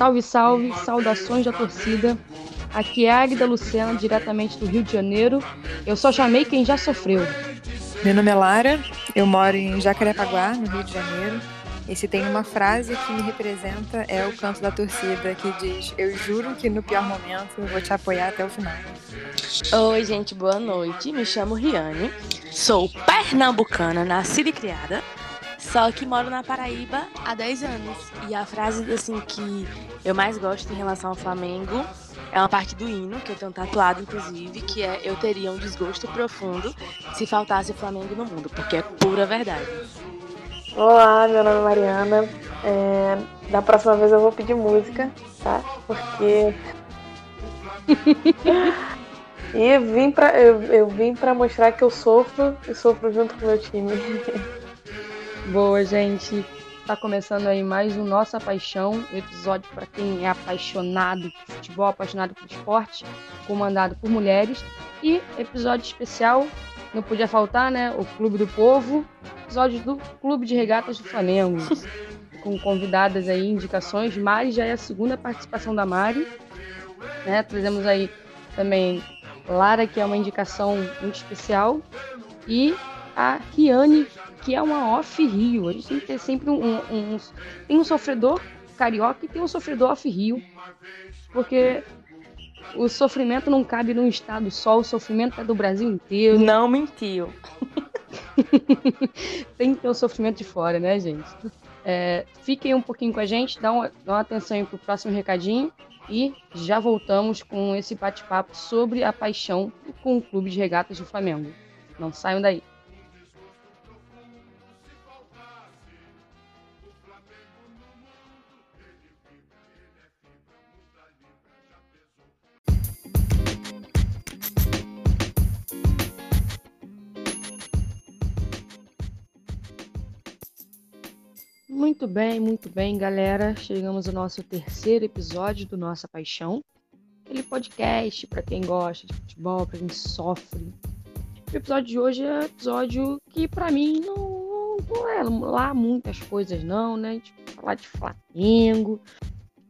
Salve, salve, saudações da torcida. Aqui é Águida Lucena, diretamente do Rio de Janeiro. Eu só chamei quem já sofreu. Meu nome é Lara, eu moro em Jacarepaguá, no Rio de Janeiro. E se tem uma frase que me representa é o canto da torcida que diz: Eu juro que no pior momento eu vou te apoiar até o final. Oi, gente, boa noite. Me chamo Riane, sou pernambucana, nascida e criada. Só que moro na Paraíba há 10 anos. E a frase assim que eu mais gosto em relação ao Flamengo é uma parte do hino, que eu tenho tatuado, inclusive, que é eu teria um desgosto profundo se faltasse o Flamengo no mundo, porque é pura verdade. Olá, meu nome é Mariana. É, da próxima vez eu vou pedir música, tá? Porque. e vim pra, eu, eu vim pra mostrar que eu sofro e sofro junto com o meu time. Boa, gente. Tá começando aí mais um Nossa Paixão, episódio para quem é apaixonado por futebol, apaixonado por esporte, comandado por mulheres. E episódio especial, não podia faltar, né? O Clube do Povo, episódio do Clube de Regatas do Flamengo, com convidadas aí, indicações. Mari já é a segunda participação da Mari, né? Trazemos aí também Lara, que é uma indicação muito especial, e a Riane, que é uma off Rio. A gente tem que ter sempre um, um, um, Tem um sofredor carioca e tem um sofredor off Rio. Porque o sofrimento não cabe num estado só, o sofrimento é do Brasil inteiro. Não mentiu. tem que ter o sofrimento de fora, né, gente? É, fiquem um pouquinho com a gente, dá uma, dá uma atenção aí pro próximo recadinho e já voltamos com esse bate-papo sobre a paixão com o Clube de Regatas do Flamengo. Não saiam daí. Muito bem, muito bem, galera. Chegamos ao nosso terceiro episódio do Nossa Paixão. Aquele podcast para quem gosta de futebol, para quem sofre. O episódio de hoje é um episódio que para mim não, não, é lá muitas coisas não, né? Gente falar de Flamengo,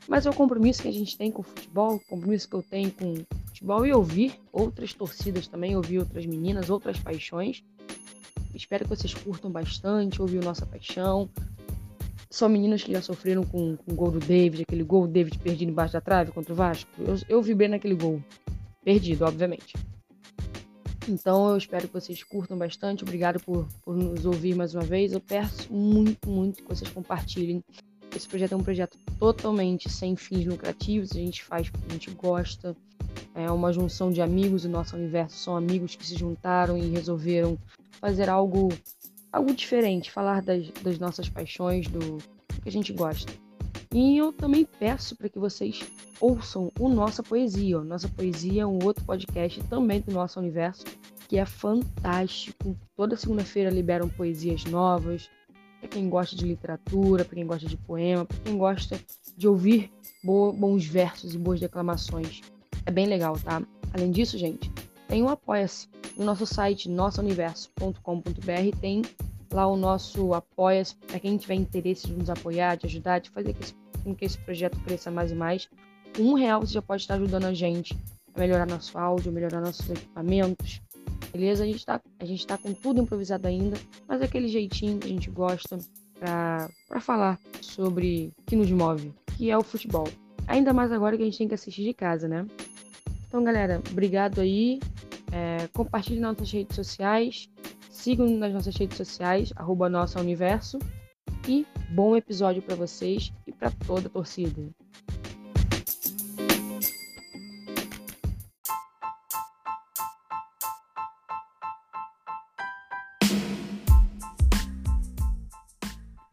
mas é o compromisso que a gente tem com o futebol, o compromisso que eu tenho com o futebol e ouvir outras torcidas também, ouvir outras meninas, outras paixões. Espero que vocês curtam bastante, ouvir o Nossa Paixão, são meninas que já sofreram com, com o gol do David, aquele gol do David perdido embaixo da trave contra o Vasco. Eu, eu vibrei naquele gol. Perdido, obviamente. Então eu espero que vocês curtam bastante. Obrigado por, por nos ouvir mais uma vez. Eu peço muito, muito que vocês compartilhem. Esse projeto é um projeto totalmente sem fins lucrativos. A gente faz porque a gente gosta. É uma junção de amigos. O nosso universo são amigos que se juntaram e resolveram fazer algo algo diferente, falar das, das nossas paixões, do, que a gente gosta. E eu também peço para que vocês ouçam o Nossa Poesia. O Nossa Poesia é um outro podcast também do nosso universo, que é fantástico. Toda segunda-feira liberam poesias novas. Para quem gosta de literatura, para quem gosta de poema, para quem gosta de ouvir bons versos e boas declamações. É bem legal, tá? Além disso, gente, tem o Apoia-se. No nosso site, nossouniverso.com.br, tem lá o nosso Apoia-se para quem tiver interesse de nos apoiar, de ajudar, de fazer com que esse projeto cresça mais e mais. Um real você já pode estar ajudando a gente a melhorar nosso áudio, melhorar nossos equipamentos. Beleza? A gente está tá com tudo improvisado ainda, mas é aquele jeitinho que a gente gosta para falar sobre o que nos move, que é o futebol. Ainda mais agora que a gente tem que assistir de casa, né? Então, galera, obrigado aí. É, compartilhe nas nossas redes sociais. Sigam nas nossas redes sociais, arroba Nossa Universo. E bom episódio para vocês e para toda a torcida.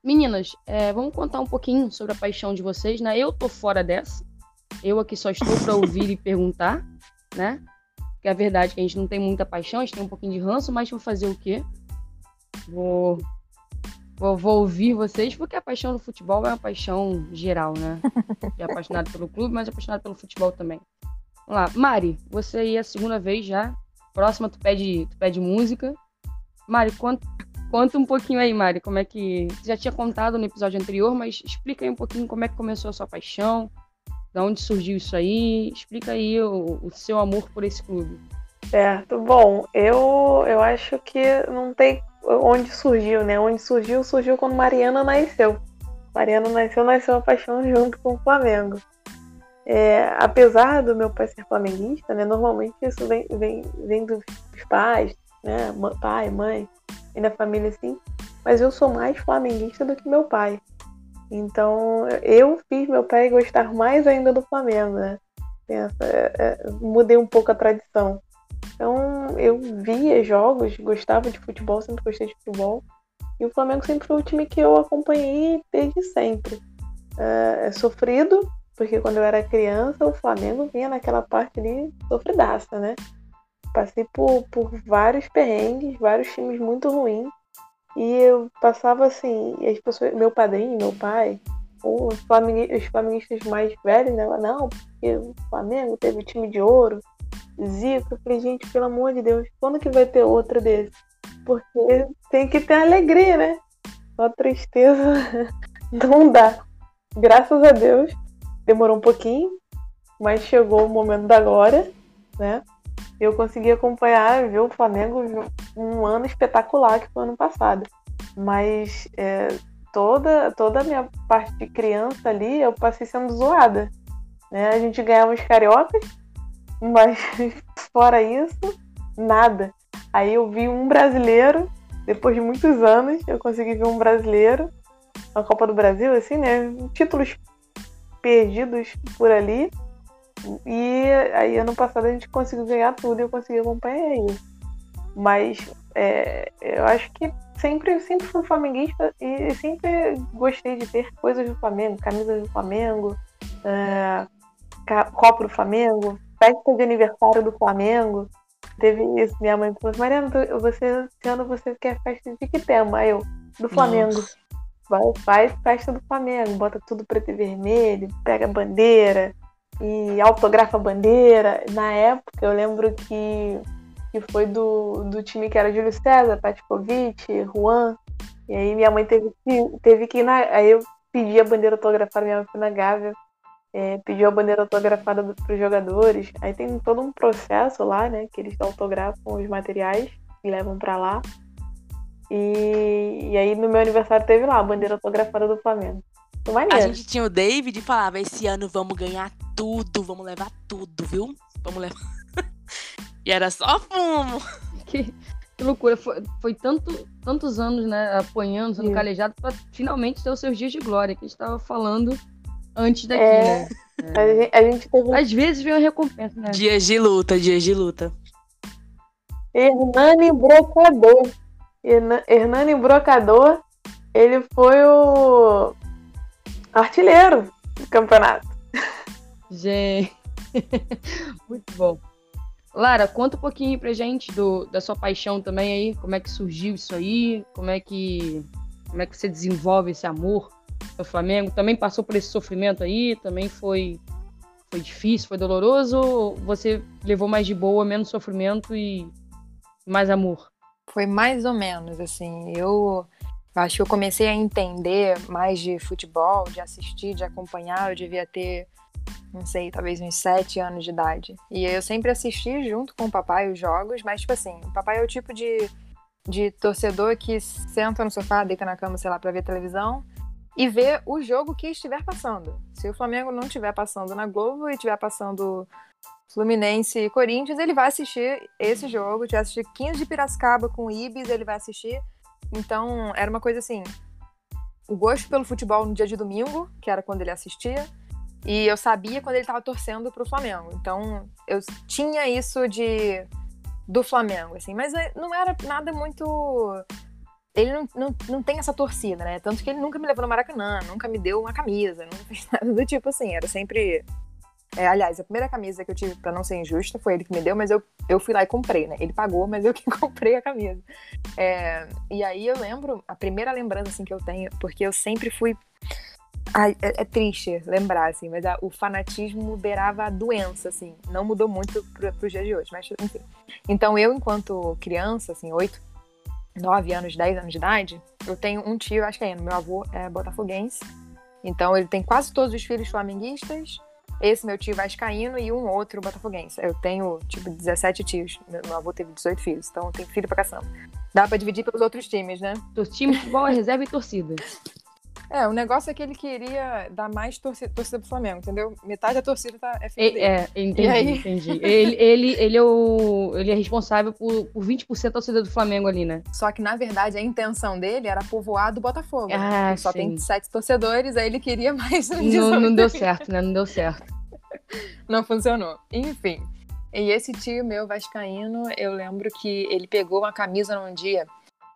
Meninas, é, vamos contar um pouquinho sobre a paixão de vocês, né? Eu tô fora dessa. Eu aqui só estou para ouvir e perguntar, né? Que é a verdade é que a gente não tem muita paixão, a gente tem um pouquinho de ranço, mas vou fazer o quê? Vou Vou, vou, ouvir vocês, porque a paixão do futebol é uma paixão geral, né? É apaixonado pelo clube, mas é apaixonado pelo futebol também. Vamos lá. Mari, você aí é a segunda vez já. Próxima tu pede, tu pede música. Mari, conta, conta um pouquinho aí, Mari, como é que. Você já tinha contado no episódio anterior, mas explica aí um pouquinho como é que começou a sua paixão, da onde surgiu isso aí. Explica aí o, o seu amor por esse clube. Certo. Bom, eu, eu acho que não tem onde surgiu, né? Onde surgiu, surgiu quando Mariana nasceu. Mariana nasceu, nasceu a paixão junto com o Flamengo. É, apesar do meu pai ser flamenguista, né? Normalmente isso vem, vem, vem dos pais, né? Pai, mãe, e da família assim. Mas eu sou mais flamenguista do que meu pai. Então eu fiz meu pai gostar mais ainda do Flamengo, né? É, é, mudei um pouco a tradição. Então eu via jogos, gostava de futebol, sempre gostei de futebol. E o Flamengo sempre foi o time que eu acompanhei desde sempre. É, é sofrido, porque quando eu era criança, o Flamengo vinha naquela parte ali sofridaça, né? Passei por, por vários perrengues, vários times muito ruins. E eu passava assim, as pessoas, meu padrinho, meu pai, os, flamenguistas, os flamenguistas mais velhos, né? Não, porque o Flamengo teve time de ouro, Zico. Eu falei, gente, pelo amor de Deus, quando que vai ter outro desse? Porque tem que ter alegria, né? Só tristeza não dá. Graças a Deus, demorou um pouquinho, mas chegou o momento da glória, né? Eu consegui acompanhar, ver o Flamengo um ano espetacular que foi ano passado. Mas é, toda, toda a minha parte de criança ali, eu passei sendo zoada. Né? A gente ganhava os cariocas, mas fora isso, nada. Aí eu vi um brasileiro, depois de muitos anos, eu consegui ver um brasileiro na Copa do Brasil, assim, né? Títulos perdidos por ali. E aí ano passado a gente conseguiu ganhar tudo e eu consegui acompanhar isso. Mas é, eu acho que sempre, sempre fui flamenguista e sempre gostei de ter coisas do Flamengo, camisas do Flamengo, é, copo do Flamengo, festa de aniversário do Flamengo. Teve isso, minha mãe falou, Mariana, você, esse ano você quer festa de que tema? Eu, do Flamengo. Nossa. Vai, faz festa do Flamengo, bota tudo preto e vermelho, pega a bandeira e autografa bandeira. Na época, eu lembro que, que foi do, do time que era Júlio César, Patkovic, Juan. E aí minha mãe teve que, teve que ir na. Aí eu pedi a bandeira autografada, minha mãe foi na Gávea, é, pediu a bandeira autografada para os jogadores. Aí tem todo um processo lá, né? Que eles autografam os materiais e levam para lá. E, e aí no meu aniversário teve lá a bandeira autografada do Flamengo. A gente tinha o David e falava, esse ano vamos ganhar tudo, vamos levar tudo, viu? Vamos levar. e era só fumo. Que, que loucura. Foi, foi tanto, tantos anos, né, apanhando, sendo Sim. calejado, pra finalmente ter os seus dias de glória, que a gente tava falando antes daqui, é, né? É. A gente teve... Às vezes vem uma recompensa, né? Dias de luta, dias de luta. Hernani Brocador. Hernani Brocador, ele foi o artilheiro do campeonato. Gente, muito bom. Lara, conta um pouquinho pra gente do, da sua paixão também aí, como é que surgiu isso aí, como é que como é que você desenvolve esse amor ao Flamengo? Também passou por esse sofrimento aí? Também foi foi difícil, foi doloroso? Ou você levou mais de boa, menos sofrimento e mais amor? Foi mais ou menos, assim. Eu acho que eu comecei a entender mais de futebol, de assistir, de acompanhar. Eu devia ter, não sei, talvez uns sete anos de idade. E eu sempre assisti junto com o papai os jogos, mas, tipo assim, o papai é o tipo de, de torcedor que senta no sofá, deita na cama, sei lá, pra ver televisão e vê o jogo que estiver passando. Se o Flamengo não estiver passando na Globo e estiver passando Fluminense e Corinthians, ele vai assistir esse jogo, vai assistir 15 de Piracicaba com o Ibis, ele vai assistir. Então, era uma coisa assim, o gosto pelo futebol no dia de domingo, que era quando ele assistia, e eu sabia quando ele estava torcendo para o Flamengo. Então, eu tinha isso de do Flamengo, assim, mas é, não era nada muito ele não, não, não tem essa torcida, né? Tanto que ele nunca me levou no Maracanã, nunca me deu uma camisa, nunca fez nada do tipo assim. Era sempre É, aliás, a primeira camisa que eu tive, pra não ser injusta, foi ele que me deu, mas eu, eu fui lá e comprei, né? Ele pagou, mas eu que comprei a camisa. É, e aí eu lembro, a primeira lembrança assim, que eu tenho, porque eu sempre fui. Ai, é, é triste lembrar, assim, mas a, o fanatismo beirava a doença, assim. Não mudou muito pro, pro dia de hoje, mas enfim. Então eu, enquanto criança, assim, 8, 9 anos, 10 anos de idade, eu tenho um tio, acho que é, meu avô é botafoguense. Então ele tem quase todos os filhos flamenguistas esse meu tio vascaíno e um outro botafoguense. Eu tenho, tipo, 17 tios. Meu avô teve 18 filhos, então tem filho pra caçamba. Dá pra dividir pelos outros times, né? Os times de futebol é reserva e torcida. É, o negócio é que ele queria dar mais torcida, torcida pro Flamengo, entendeu? Metade da torcida tá, é filho É, entendi, aí... entendi. Ele, ele, ele, é o, ele é responsável por, por 20% da torcida do Flamengo ali, né? Só que, na verdade, a intenção dele era povoar do Botafogo. Ah, só sim. tem sete torcedores, aí ele queria mais. Não, não deu certo, né? Não deu certo. não funcionou. Enfim. E esse tio meu vascaíno, eu lembro que ele pegou uma camisa num dia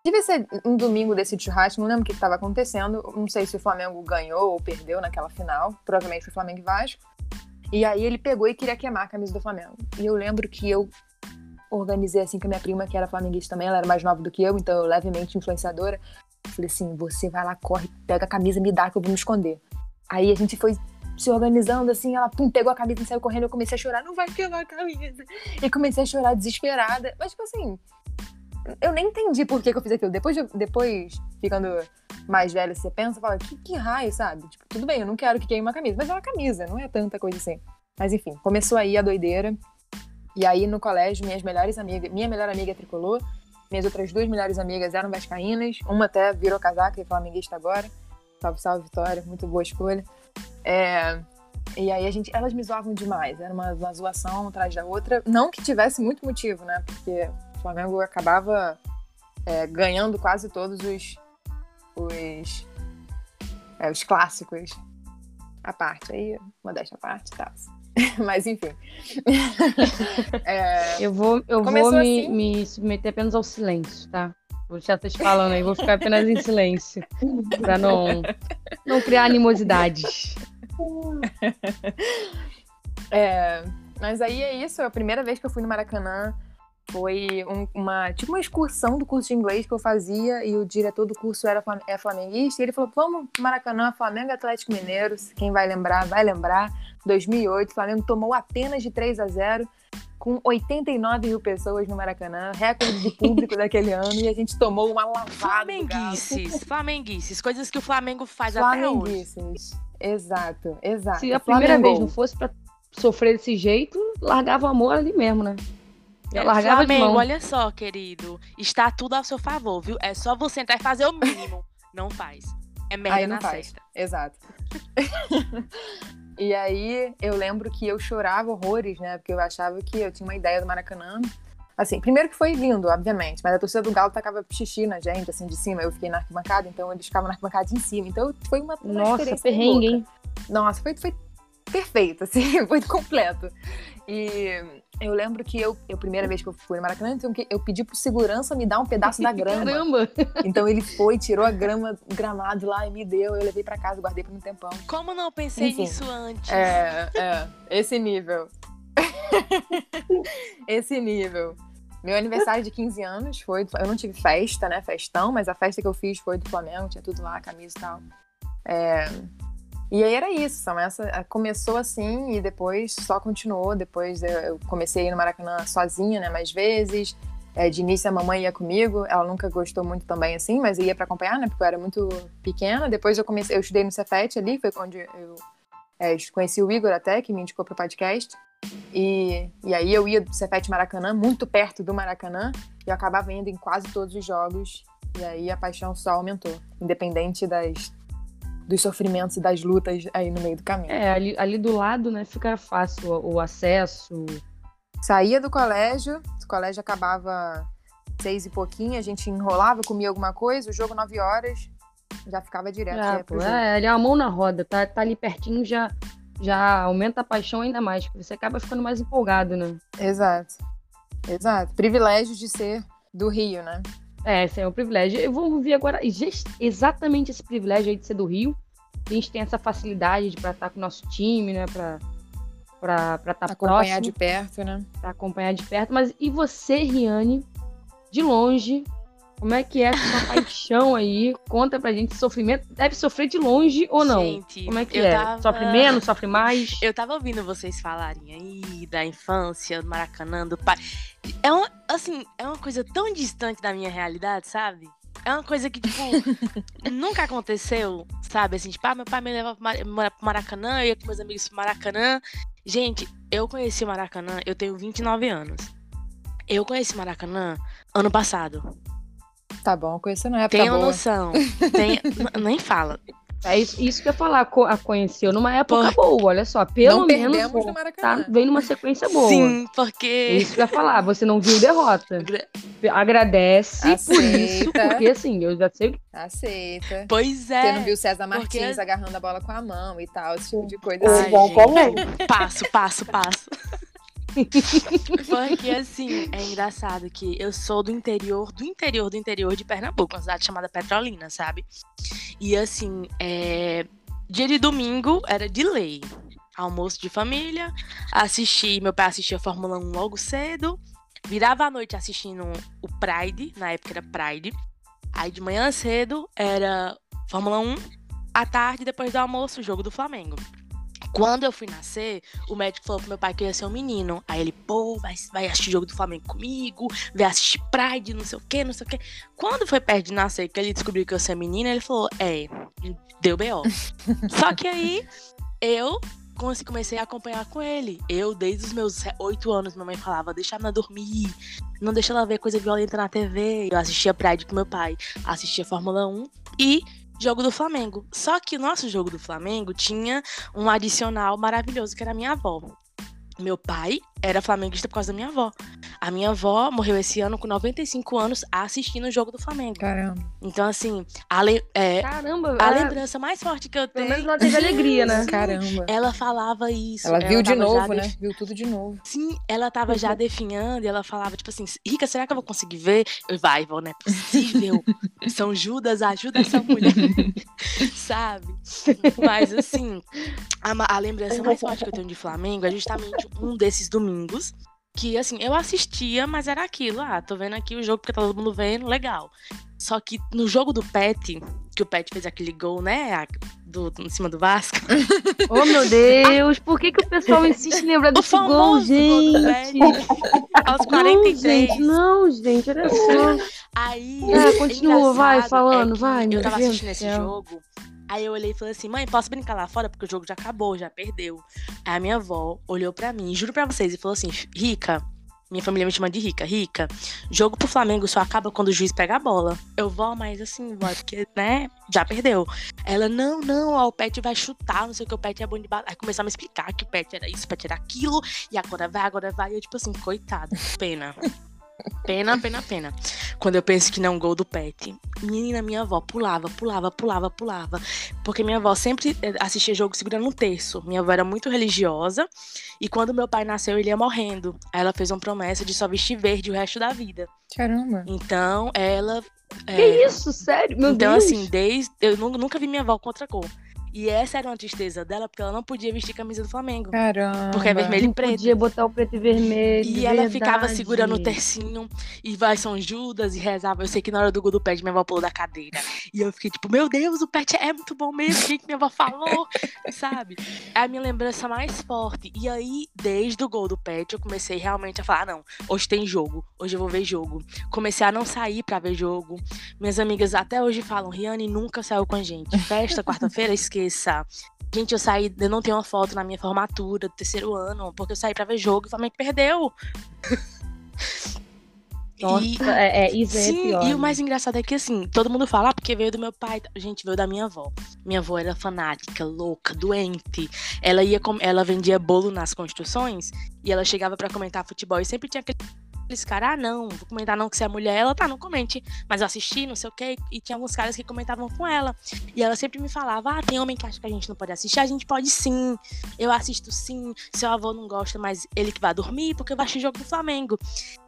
Devia ser um domingo desse churrasco, não lembro o que estava acontecendo. Não sei se o Flamengo ganhou ou perdeu naquela final. Provavelmente foi Flamengo e Vasco. E aí ele pegou e queria queimar a camisa do Flamengo. E eu lembro que eu organizei assim com a minha prima, que era flamenguista também, ela era mais nova do que eu, então eu levemente influenciadora. falei assim: você vai lá, corre, pega a camisa, me dá que eu vou me esconder. Aí a gente foi se organizando assim, ela pum, pegou a camisa e saiu correndo, eu comecei a chorar, não vai queimar a camisa. E comecei a chorar desesperada. Mas, tipo assim, eu nem entendi por que, que eu fiz aquilo. Depois, depois ficando mais velha, você pensa, fala, que, que raio, sabe? Tipo, tudo bem, eu não quero que queime uma camisa, mas é uma camisa, não é tanta coisa assim. Mas enfim, começou aí a doideira. E aí no colégio, minhas melhores amigas, minha melhor amiga tricolor, minhas outras duas melhores amigas eram vascaínas, uma até virou casaca e flamenguista agora. Salve, salve, Vitória, muito boa escolha. É, e aí a gente, elas me zoavam demais, era uma, uma zoação atrás da outra. Não que tivesse muito motivo, né? Porque Flamengo acabava é, ganhando quase todos os, os, é, os clássicos. A parte aí, modéstia à parte tal. Mas enfim. é, eu vou, eu vou me, assim... me submeter apenas ao silêncio, tá? Vou já estar te falando aí, vou ficar apenas em silêncio. pra não, não criar animosidades. É, mas aí é isso, é a primeira vez que eu fui no Maracanã foi um, uma tipo uma excursão do curso de inglês que eu fazia e o diretor do curso era é flamenguista e ele falou vamos Maracanã Flamengo Atlético Mineiro quem vai lembrar vai lembrar. 2008 o Flamengo tomou apenas de 3 a 0 com 89 mil pessoas no Maracanã recorde de público daquele ano e a gente tomou uma lavada flamenguices flamenguices coisas que o Flamengo faz até hoje. Exato exato. Se a primeira vez não fosse para sofrer desse jeito largava o amor ali mesmo né eu largava Flamengo, de mão. olha só, querido. Está tudo ao seu favor, viu? É só você entrar e fazer o mínimo. não faz. É merda aí não na faz. Exato. e aí eu lembro que eu chorava horrores, né? Porque eu achava que eu tinha uma ideia do Maracanã. Assim, primeiro que foi lindo, obviamente, mas a torcida do Galo tacava xixi na gente, assim, de cima. Eu fiquei na arquibancada, então eles ficavam na arquibancada em cima. Então foi uma, uma Nossa, perrengue, hein? Nossa, foi, foi perfeito, assim, foi completo. E eu lembro que eu, a primeira vez que eu fui no Maracanã, então eu pedi pro segurança me dar um pedaço da grama. Caramba! Então ele foi, tirou a grama, gramado lá e me deu. Eu levei para casa, guardei por um tempão. Como não pensei Enfim, nisso antes? É, é, esse nível. esse nível. Meu aniversário de 15 anos foi. Eu não tive festa, né? Festão, mas a festa que eu fiz foi do Flamengo, tinha tudo lá, camisa e tal. É, e aí era isso, essa, eh, começou assim e depois só continuou. Depois eu comecei a ir no Maracanã sozinha, né, mais vezes. É, de início a mamãe ia comigo, ela nunca gostou muito também assim, mas ia para acompanhar, né, porque eu era muito pequena. Depois eu comecei, eu estudei no Cefet ali, foi onde eu é, conheci o Igor até, que me indicou pro podcast. E, e aí eu ia do Cefet Maracanã, muito perto do Maracanã, e eu acabava indo em quase todos os jogos. E aí a paixão só aumentou, independente das dos sofrimentos e das lutas aí no meio do caminho. É, ali, ali do lado, né, fica fácil o, o acesso. Saía do colégio, o colégio acabava seis e pouquinho, a gente enrolava, comia alguma coisa, o jogo nove horas, já ficava direto. Ah, pô, é, ali é a mão na roda, tá, tá ali pertinho, já, já aumenta a paixão ainda mais, porque você acaba ficando mais empolgado, né? Exato. Exato. Privilégio de ser do Rio, né? É, esse é um privilégio. Eu vou ouvir agora exatamente esse privilégio aí de ser do Rio. A gente tem essa facilidade de pra estar com o nosso time, né? Pra, pra estar tá Acompanhar próximo, de perto, né? pra acompanhar de perto. Mas e você, Riane, de longe, como é que é a sua paixão aí? Conta pra gente, sofrimento. Deve sofrer de longe ou não? Gente, Como é que eu é? tava- Sofre menos, sofre mais? Eu tava ouvindo vocês falarem aí da infância, do Maracanã, do pai. É uma, assim, é uma coisa tão distante da minha realidade, sabe? É uma coisa que, tipo, nunca aconteceu, sabe? Assim, tipo, ah, meu pai me leva pro Mar- mora pro Maracanã, eu ia com meus amigos pro Maracanã. Gente, eu conheci o Maracanã, eu tenho 29 anos. Eu conheci o Maracanã ano passado. Tá bom, conhecer na época Tenham boa. noção. Tem, nem fala. É isso, isso que eu ia falar, a conheceu numa época Por- boa, olha só. Pelo Não menos no tá, vem numa sequência boa. Sim, É porque. isso que eu ia falar, você não viu derrota. Gra- Agradece por isso, Aceita. porque assim, eu já sei Aceita. Pois é. Você não viu César porque- Martins agarrando a bola com a mão e tal, esse tipo de coisa. Ai, assim. Exatamente. Passo, passo, passo. Porque assim, é engraçado que eu sou do interior, do interior, do interior de Pernambuco, uma cidade chamada Petrolina, sabe? E assim, é... dia de domingo era de lei. Almoço de família, assisti, meu pai assistia Fórmula 1 logo cedo, virava a noite assistindo o Pride, na época era Pride. Aí de manhã cedo era Fórmula 1, à tarde, depois do almoço, o jogo do Flamengo. Quando eu fui nascer, o médico falou pro meu pai que eu ia ser um menino. Aí ele, pô, vai, vai assistir jogo do Flamengo comigo, vai assistir Pride, não sei o que, não sei o que. Quando foi perto de nascer, que ele descobriu que eu ia ser menina, ele falou, é, deu B.O. Só que aí, eu comecei a acompanhar com ele. Eu, desde os meus oito anos, minha mãe falava, deixa ela dormir, não deixa ela ver coisa violenta na TV. Eu assistia Pride com meu pai, assistia Fórmula 1 e jogo do Flamengo. Só que o nosso jogo do Flamengo tinha um adicional maravilhoso, que era a minha avó. Meu pai era flamenguista por causa da minha avó. A minha avó morreu esse ano com 95 anos assistindo o jogo do Flamengo. Caramba. Então, assim, a, le- é, Caramba, a é, lembrança mais forte que eu pelo tenho. menos ela teve alegria, né? Caramba. Ela falava isso. Ela viu de novo, def- né? Viu tudo de novo. Sim, ela tava já definhando e ela falava, tipo assim, Rica, será que eu vou conseguir ver? Eu, vai, vó, não é possível. São Judas, ajuda essa mulher. Sabe? Mas assim, a, a lembrança mais forte que eu tenho de Flamengo é justamente um desses domingos. Que assim, eu assistia, mas era aquilo. Ah, tô vendo aqui o jogo porque tá todo mundo vendo, legal. Só que no jogo do Pet, que o Pet fez aquele gol, né? Do, em cima do Vasco. Oh, meu Deus, por que, que o pessoal insiste em lembrar O desse gol, famoso gol do Pet. gente? Aos Não, 43. gente, não, gente, olha só. Aí. É, continua, vai, engraçado falando, é vai, meu Eu tava Deus assistindo do esse jogo. Aí eu olhei e falei assim: mãe, posso brincar lá fora? Porque o jogo já acabou, já perdeu. Aí a minha avó olhou pra mim, juro pra vocês, e falou assim: Rica, minha família me chama de Rica, Rica, jogo pro Flamengo só acaba quando o juiz pega a bola. Eu vou, mas assim, vó, porque, né, já perdeu. Ela, não, não, ó, o Pet vai chutar, não sei o que, o Pet é bom de bala. Aí começou a me explicar que o Pet era isso, o Pet era aquilo, e agora vai, agora vai. E eu, tipo assim, coitado, pena. Pena, pena, pena. Quando eu penso que não é um gol do Pet. Menina, minha avó pulava, pulava, pulava, pulava. Porque minha avó sempre eh, assistia jogo segurando um terço. Minha avó era muito religiosa. E quando meu pai nasceu, ele ia morrendo. Aí ela fez uma promessa de só vestir verde o resto da vida. Caramba. Então, ela. Que é, isso, sério? Meu então, Deus. assim, desde. Eu nu- nunca vi minha avó contra cor. E essa era uma tristeza dela, porque ela não podia vestir camisa do Flamengo. Caramba. Porque é vermelho e não preto. podia botar o preto e vermelho. E ela ficava segurando o tercinho e vai São Judas e rezava. Eu sei que na hora do gol do pet minha avó pulou da cadeira. E eu fiquei tipo, meu Deus, o pet é muito bom mesmo. O que que minha avó falou? Sabe? É a minha lembrança mais forte. E aí, desde o gol do pet, eu comecei realmente a falar: ah, não, hoje tem jogo. Hoje eu vou ver jogo. Comecei a não sair pra ver jogo. Minhas amigas até hoje falam: Riane nunca saiu com a gente. Festa, quarta-feira, esqueça. Gente, eu saí, eu não tenho uma foto na minha formatura do terceiro ano, porque eu saí pra ver jogo e o Flamengo perdeu. Nossa, E- é, é, isso é Sim, pior. e né? o mais engraçado é que assim, todo mundo fala, ah, porque veio do meu pai. Gente, veio da minha avó. Minha avó era fanática, louca, doente. Ela ia com... ela vendia bolo nas construções e ela chegava pra comentar futebol e sempre tinha aquele aqueles caras, ah, não, vou comentar não que você é mulher. Ela, tá, não comente. Mas eu assisti, não sei o quê. E tinha alguns caras que comentavam com ela. E ela sempre me falava, ah, tem homem que acha que a gente não pode assistir. A gente pode sim. Eu assisto sim. Seu avô não gosta, mas ele que vai dormir, porque eu vou assistir jogo do Flamengo.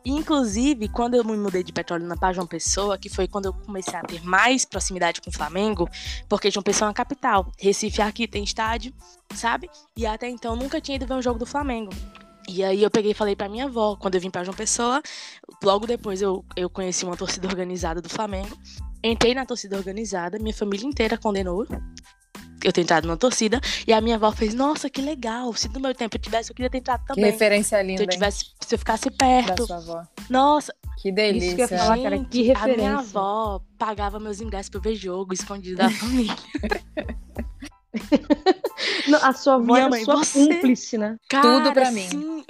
E, inclusive, quando eu me mudei de Petrolina pra João Pessoa, que foi quando eu comecei a ter mais proximidade com o Flamengo, porque João Pessoa é uma capital. Recife aqui tem estádio, sabe? E até então nunca tinha ido ver um jogo do Flamengo. E aí eu peguei e falei pra minha avó, quando eu vim pra João Pessoa, logo depois eu, eu conheci uma torcida organizada do Flamengo. Entrei na torcida organizada, minha família inteira condenou eu ter entrado na torcida. E a minha avó fez, nossa, que legal. Se no meu tempo eu tivesse, eu queria ter entrado também. Que referência linda. Se eu tivesse, se eu ficasse perto. Da sua avó. Nossa. Que delícia. Isso que eu falar, cara, que referência. A minha avó pagava meus ingressos pra eu ver jogo escondido da família. A sua avó Minha é mãe, sua você... cúmplice, né? Cara, Tudo pra mim. Sim,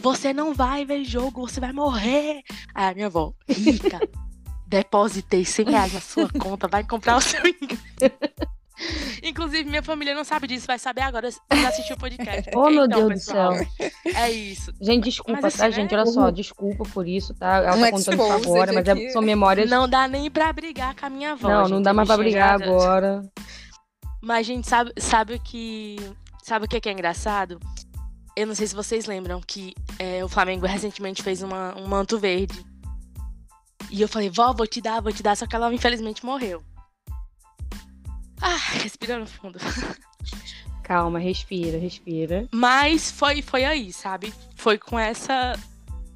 você não vai ver jogo, você vai morrer. Ah, minha avó, rica, depositei 100 reais na sua conta, vai comprar o seu ingresso. Inclusive, minha família não sabe disso, vai saber agora já assistiu o podcast. Oh, meu então, Deus pessoal, do céu. É isso. Gente, desculpa, mas, tá, assim, tá, né? gente? Olha só, desculpa por isso, tá? Ela tá contando isso agora, mas é, são memórias. Não dá nem pra brigar com a minha avó. Não, gente, não dá mais pra brigar agora. Mas, gente, sabe, sabe o que. Sabe o que é, engraçado? Eu não sei se vocês lembram que é, o Flamengo recentemente fez uma, um manto verde. E eu falei, vó, vou te dar, vou te dar, só que ela infelizmente morreu. Ah, respirando fundo. Calma, respira, respira. Mas foi, foi aí, sabe? Foi com essa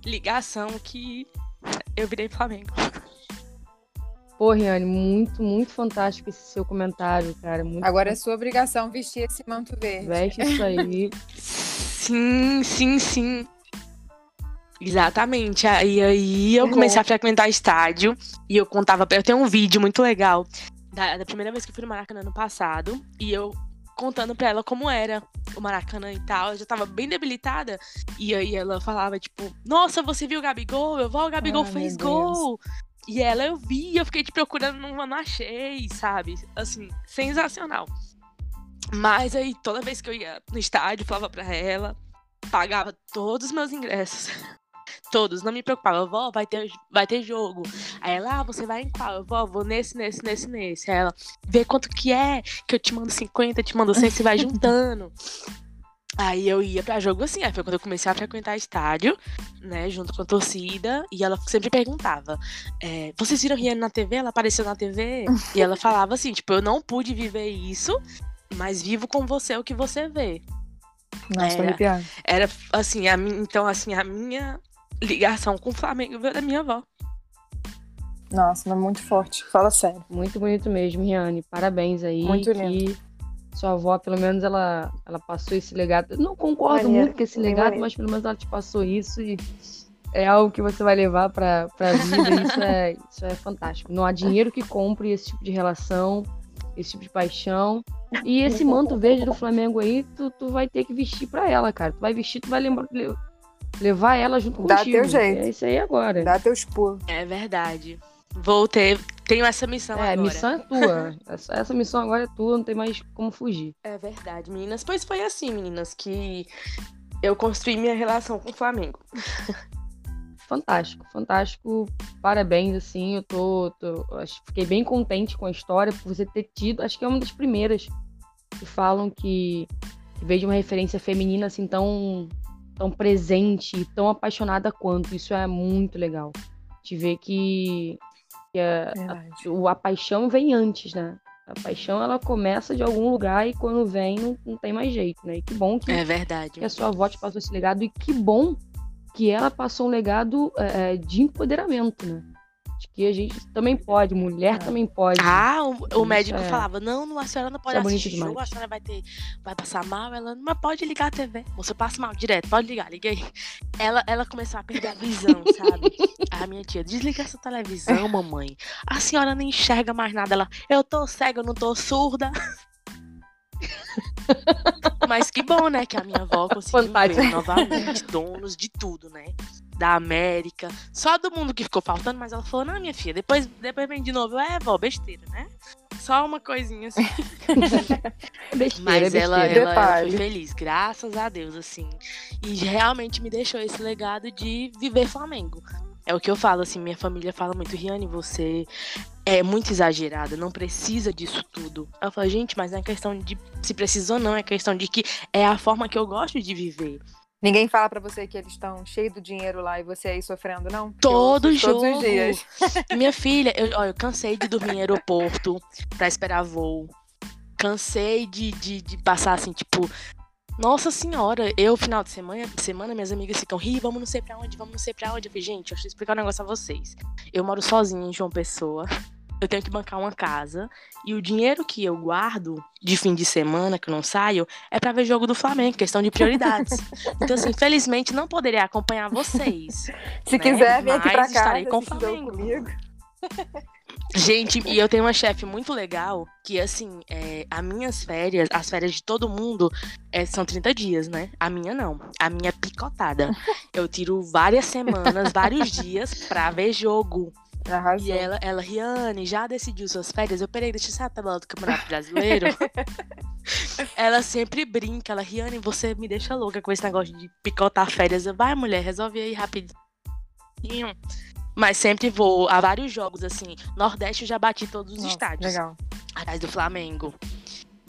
ligação que eu virei Flamengo. Pô, Riane, muito, muito fantástico esse seu comentário, cara. Muito Agora é sua obrigação vestir esse manto verde. Veste isso aí. sim, sim, sim. Exatamente. E aí eu comecei a frequentar estádio e eu contava. Eu tenho um vídeo muito legal da, da primeira vez que eu fui no Maracanã no passado e eu contando pra ela como era o Maracanã e tal. Eu já tava bem debilitada. E aí ela falava, tipo, nossa, você viu o Gabigol? Eu vou, o Gabigol Ai, fez gol. E ela eu vi, eu fiquei te procurando, não, não achei, sabe? Assim, sensacional. Mas aí, toda vez que eu ia no estádio, falava pra ela, pagava todos os meus ingressos. Todos, não me preocupava, vó, vai ter, vai ter jogo. Aí ela, ah, você vai em qual? Vó, vou nesse, nesse, nesse, nesse. Aí ela, vê quanto que é, que eu te mando 50, te mando 100, você vai juntando. Aí eu ia pra jogo assim, aí foi quando eu comecei a frequentar estádio, né, junto com a torcida, e ela sempre perguntava: é, Vocês viram Rihanna na TV? Ela apareceu na TV? e ela falava assim: Tipo, eu não pude viver isso, mas vivo com você o que você vê. Nossa, era, era assim, a minha, então, assim, a minha ligação com o Flamengo veio da minha avó. Nossa, mas muito forte. Fala sério. Muito bonito mesmo, Riane. Parabéns aí. Muito lindo sua avó, pelo menos, ela, ela passou esse legado. Eu não concordo muito com esse legado, mas pelo menos ela te passou isso e é algo que você vai levar para a vida. isso, é, isso é fantástico. Não há dinheiro que compre esse tipo de relação, esse tipo de paixão. E esse manto verde do Flamengo aí, tu, tu vai ter que vestir para ela, cara. Tu vai vestir, tu vai lembrar, levar ela junto Dá contigo. Dá teu jeito. É isso aí agora. Dá teus pulos. É verdade. Vou ter, tenho essa missão é, agora. É, missão é tua. essa, essa, missão agora é tua, não tem mais como fugir. É verdade, meninas. Pois foi assim, meninas, que eu construí minha relação com o Flamengo. fantástico, fantástico. Parabéns, assim, eu tô, tô acho, fiquei bem contente com a história por você ter tido, acho que é uma das primeiras que falam que, que veio de uma referência feminina assim tão tão presente e tão apaixonada quanto. Isso é muito legal. Te ver que que a, a, a, paixão vem antes, né? A paixão ela começa de algum lugar e quando vem não, não tem mais jeito, né? E que bom que, é verdade. que a sua avó te passou esse legado e que bom que ela passou um legado é, de empoderamento, né? Que a gente também pode, mulher é. também pode. Ah, o, o médico é... falava: não, não, a senhora não pode é assistir jogo, a senhora vai ter, vai passar mal. Ela, mas pode ligar a TV. Você passa mal direto, pode ligar, liga aí. Ela, ela começou a perder a visão, sabe? a minha tia, desliga essa televisão, mamãe. A senhora não enxerga mais nada. Ela, eu tô cega, eu não tô surda. Mas que bom, né? Que a minha avó conseguiu novamente donos de tudo, né? Da América, só do mundo que ficou faltando, mas ela falou, não, minha filha, depois, depois vem de novo. É, vó, besteira, né? Só uma coisinha assim. Besteira, Mas ela, besteira. ela, ela Detalhe. foi feliz, graças a Deus, assim. E realmente me deixou esse legado de viver Flamengo. É o que eu falo, assim, minha família fala muito, Riane, você é muito exagerada, não precisa disso tudo. Eu falo, gente, mas não é questão de se precisa ou não, é questão de que é a forma que eu gosto de viver. Ninguém fala pra você que eles estão cheios do dinheiro lá e você aí sofrendo, não? Porque Todo ouço jogo. Todos os dias. Minha filha, eu, ó, eu cansei de dormir em aeroporto pra esperar voo. Cansei de, de, de passar assim, tipo. Nossa senhora, eu, final de semana, semana, minhas amigas ficam, Ri, vamos não sei pra onde, vamos não sei pra onde. Eu falei, gente, deixa eu explicar um negócio a vocês. Eu moro sozinha em João Pessoa. Eu tenho que bancar uma casa. E o dinheiro que eu guardo de fim de semana, que eu não saio, é pra ver jogo do Flamengo, questão de prioridades. então, assim, infelizmente, não poderia acompanhar vocês. Se Né? quiser, vem aqui pra Mas casa estarei com o Flamengo. comigo. Gente, e eu tenho uma chefe muito legal que, assim, é, as minhas férias, as férias de todo mundo, é, são 30 dias, né? A minha não. A minha é picotada. Eu tiro várias semanas, vários dias pra ver jogo. Arrasou. E ela, ela, Riane, já decidiu suas férias? Eu peraí, deixa eu sair a tabela do Campeonato Brasileiro. ela sempre brinca, ela, Riane, você me deixa louca com esse negócio de picotar férias. Eu, vai, mulher, resolve aí rapidinho. Mas sempre vou a vários jogos, assim. Nordeste eu já bati todos os Nossa, estádios Legal. atrás do Flamengo.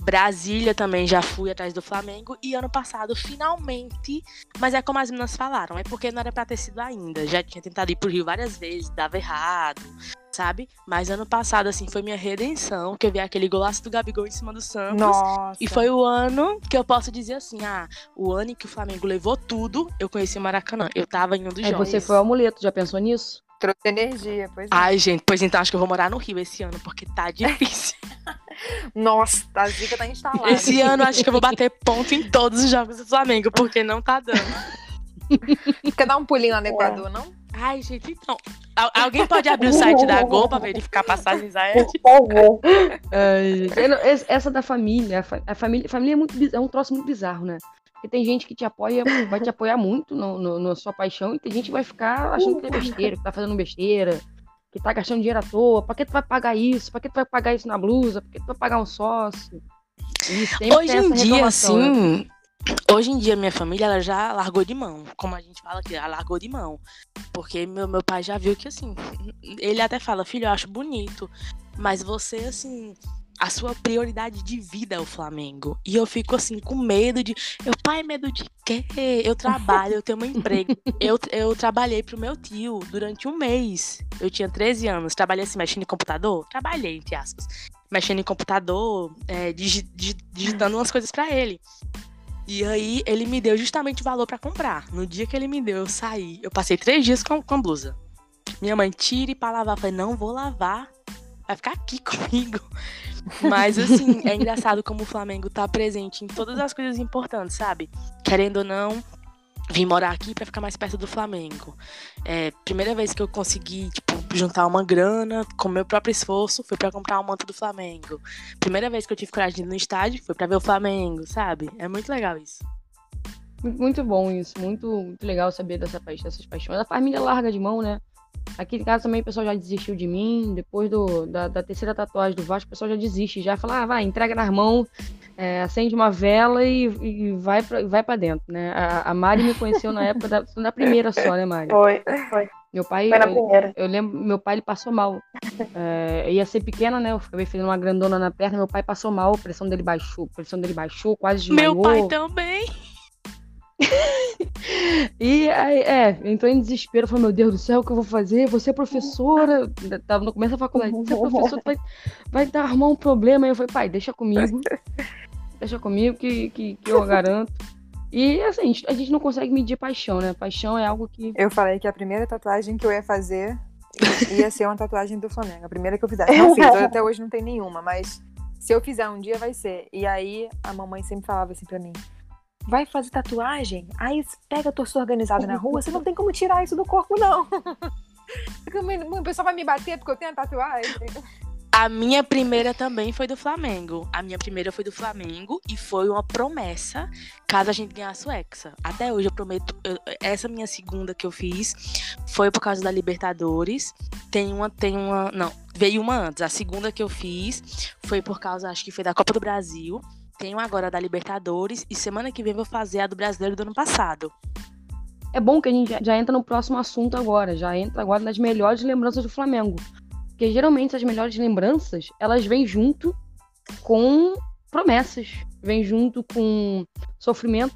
Brasília também já fui atrás do Flamengo. E ano passado, finalmente. Mas é como as meninas falaram, é porque não era pra ter sido ainda. Já tinha tentado ir pro Rio várias vezes, dava errado, sabe? Mas ano passado, assim, foi minha redenção. Que eu vi aquele golaço do Gabigol em cima do Santos. Nossa. E foi o ano que eu posso dizer assim: ah, o ano em que o Flamengo levou tudo, eu conheci o Maracanã. Eu tava em um dos Aí jogos. você foi o amuleto, já pensou nisso? Trouxe energia, pois é. Ai, gente, pois então acho que eu vou morar no Rio esse ano, porque tá difícil. Nossa, a zica tá instalada. Esse ano acho que eu vou bater ponto em todos os jogos do Flamengo, porque não tá dando. Quer dar um pulinho lá no É. Equador, não? Ai, gente, então. al- alguém pode abrir o site da Gol pra verificar passagens aéreas? Por favor. Ai, essa da família, a, fa- a família, a família é, muito, é um troço muito bizarro, né? Porque tem gente que te apoia, vai te apoiar muito no, no- na sua paixão, e tem gente que vai ficar achando que é besteira, que tá fazendo besteira, que tá gastando dinheiro à toa. Pra que tu vai pagar isso? Pra que tu vai pagar isso na blusa? Pra que tu vai pagar um sócio? Hoje em dia, reclamação, né? assim. Hoje em dia, minha família ela já largou de mão. Como a gente fala aqui, ela largou de mão. Porque meu, meu pai já viu que, assim. Ele até fala, filho, eu acho bonito. Mas você, assim. A sua prioridade de vida é o Flamengo. E eu fico assim, com medo de. Eu, pai, medo de quê? Eu trabalho, eu tenho um emprego. Eu, eu trabalhei pro meu tio durante um mês. Eu tinha 13 anos. Trabalhei assim, mexendo em computador? Trabalhei, entre aspas. Mexendo em computador, é, digi- digi- digitando umas coisas pra ele. E aí ele me deu justamente o valor pra comprar. No dia que ele me deu, eu saí. Eu passei três dias com, com a blusa. Minha mãe tira e pra lavar. Eu falei, não vou lavar. Vai ficar aqui comigo. Mas assim, é engraçado como o Flamengo tá presente em todas as coisas importantes, sabe? Querendo ou não, vim morar aqui pra ficar mais perto do Flamengo. É, primeira vez que eu consegui, tipo, juntar uma grana com meu próprio esforço foi pra comprar um manto do Flamengo. Primeira vez que eu tive coragem de ir no estádio foi pra ver o Flamengo, sabe? É muito legal isso. Muito, muito bom isso, muito, muito legal saber dessa paixão, dessas paixões. A família larga de mão, né? Aqui em casa também o pessoal já desistiu de mim. Depois do, da, da terceira tatuagem do Vasco, o pessoal já desiste. Já fala, ah, vai, entrega nas mãos, é, acende uma vela e, e vai, pra, vai pra dentro, né? A, a Mari me conheceu na época da, da primeira só, né, Mari? Foi, foi. Meu pai, Foi na eu, primeira. eu lembro, meu pai ele passou mal. É, ia ser pequena, né? Eu acabei fazendo uma grandona na perna, meu pai passou mal, a pressão dele baixou, a pressão dele baixou, quase desmaiou. Meu pai também. E aí, é, entrou em desespero, falou, meu Deus do céu, o que eu vou fazer? Você é professora, tava no começo da faculdade, você é professora, vai, vai dar, arrumar um problema. Aí eu falei, pai, deixa comigo, deixa comigo que, que, que eu garanto. E assim, a gente, a gente não consegue medir paixão, né? Paixão é algo que. Eu falei que a primeira tatuagem que eu ia fazer ia ser uma tatuagem do Flamengo. A primeira que eu fizesse. Não fiz, até hoje não tem nenhuma, mas se eu fizer um dia vai ser. E aí a mamãe sempre falava assim pra mim: vai fazer tatuagem? Aí pega a torcida organizada na rua, você não tem como tirar isso do corpo, não. O pessoal vai me bater porque eu tenho a tatuagem. A minha primeira também foi do Flamengo. A minha primeira foi do Flamengo e foi uma promessa caso a gente ganhasse o Hexa. Até hoje eu prometo. Eu, essa minha segunda que eu fiz foi por causa da Libertadores. Tem uma. Tem uma. Não, veio uma antes. A segunda que eu fiz foi por causa, acho que foi da Copa do Brasil. Tenho agora a da Libertadores e semana que vem vou fazer a do Brasileiro do ano passado. É bom que a gente já, entra no próximo assunto agora. Já entra agora nas melhores lembranças do Flamengo. Porque geralmente as melhores lembranças, elas vêm junto com promessas, vêm junto com sofrimento,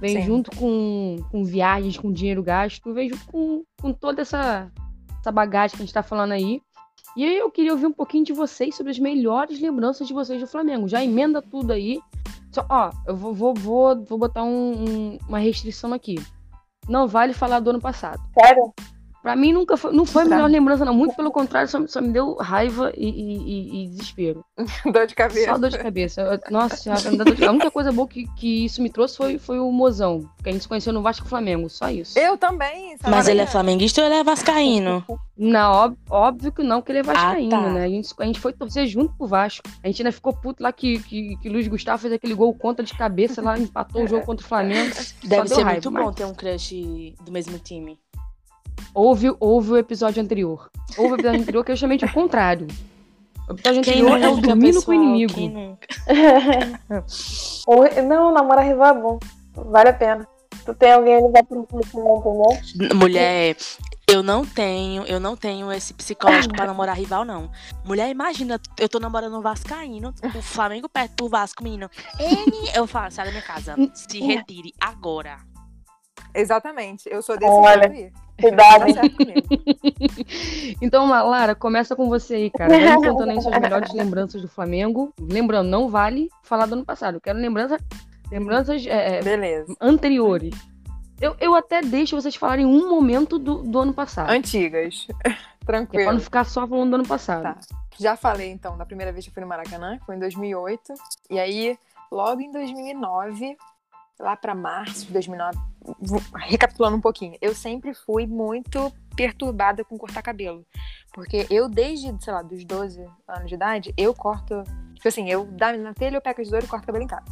Sim. junto com, com viagens, com dinheiro gasto, vem junto com, com toda essa, essa bagagem que a gente tá falando aí. E aí eu queria ouvir um pouquinho de vocês sobre as melhores lembranças de vocês do Flamengo. Já emenda tudo aí. Só, ó, eu vou, vou, vou, vou botar um- um- uma restrição aqui. Não vale falar do ano passado. Sério? Pra mim nunca foi, não foi a Tá. melhor lembrança, não. Muito pelo contrário, só, só me deu raiva e, e- e- desespero. Dor de cabeça. Só dor de cabeça. Nossa senhora, de- a única coisa boa que, que isso me trouxe foi, foi o mozão. Que a gente se conheceu no Vasco Flamengo. Só isso. Eu também. sabe? Mas ele é flamenguista ou ele é vascaíno? Não, óbvio, óbvio que não, que ele é vascaíno, tá. né? A gente, a gente foi torcer junto pro Vasco. A gente ainda ficou puto lá que, que, que Luiz Gustavo fez aquele gol contra de cabeça lá, empatou o jogo contra o Flamengo. Deve ser raiva, muito mas- bom ter um crush do mesmo time. Houve, houve o episódio anterior. Houve o episódio anterior que é justamente o contrário. O episódio anterior é o nunca, dormindo com o pessoal? inimigo. Quem nunca? Ou- não, namorar rival é bom. Vale a pena. Tu tem alguém ali vai pro entendeu? Mulher, eu não tenho, eu não tenho esse psicológico pra namorar rival, não. Mulher, imagina, eu tô namorando um Vascaíno, o Flamengo perto pro Vasco, menino. N, eu falo, sai da minha casa, se retire agora. Exatamente. Eu sou desse Olha, aí. Cuidado, Tá. Então, La- Lara, começa com você aí, cara. Vai me contando aí suas melhores lembranças do Flamengo. Lembrando, não vale falar do ano passado. Eu quero lembrança, lembranças é, é, anteriores. Eu, eu até deixo vocês falarem um momento do, do ano passado. Antigas. Que é pra não Tranquilo. ficar só falando do ano passado. Tá. Já falei, então, da primeira vez que eu fui no Maracanã, que foi em 2008. E aí, logo em 2009, lá pra março de 2009, vou- recapitulando um pouquinho, eu sempre fui muito perturbada com cortar cabelo. Porque eu, desde, sei lá, dos 12 anos de idade, eu corto. Tipo assim, eu da- na telha eu pego a tesoura e corto cabelo em casa.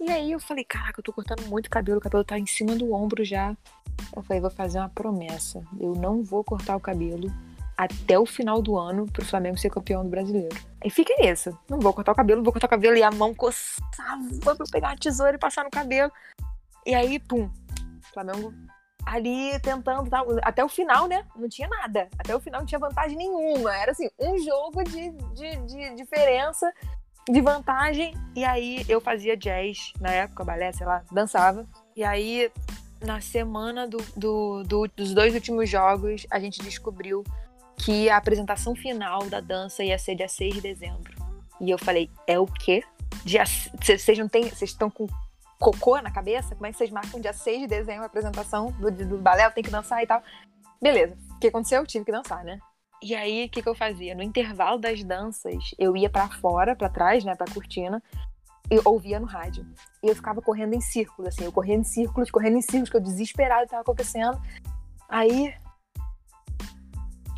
E aí eu falei, caraca, eu tô cortando muito cabelo, o cabelo tá em cima do ombro já. Eu falei, vou fazer uma promessa. Eu não vou cortar o cabelo até o final do ano pro Flamengo ser campeão do brasileiro. Aí fica nisso. Não vou cortar o cabelo, vou cortar o cabelo. E a mão coçava pra eu pegar a tesoura e passar no cabelo. E aí, pum. Flamengo ali tentando, tal. até o final, né? Não tinha nada. Até o final não tinha vantagem nenhuma. Era assim, um jogo de, de, de diferença, de vantagem. E aí eu fazia jazz na época, balé, sei lá, dançava. E aí, na semana do, do- do- dos dois últimos jogos, a gente descobriu que a apresentação final da dança ia ser dia 6 de dezembro. E eu falei, é o quê? Vocês não. Vocês estão com cocô na cabeça? Como é que vocês marcam dia 6 de dezembro a apresentação do, do balé? Eu tenho que dançar e tal. Beleza. O que aconteceu? Eu tive que dançar, né? E aí, o que, que eu fazia? No intervalo das danças, eu ia pra fora, pra trás, né, pra cortina, e ouvia no rádio. E eu ficava correndo em círculos, assim, eu correndo em círculos, correndo em círculos, que eu desesperado tava acontecendo. Aí,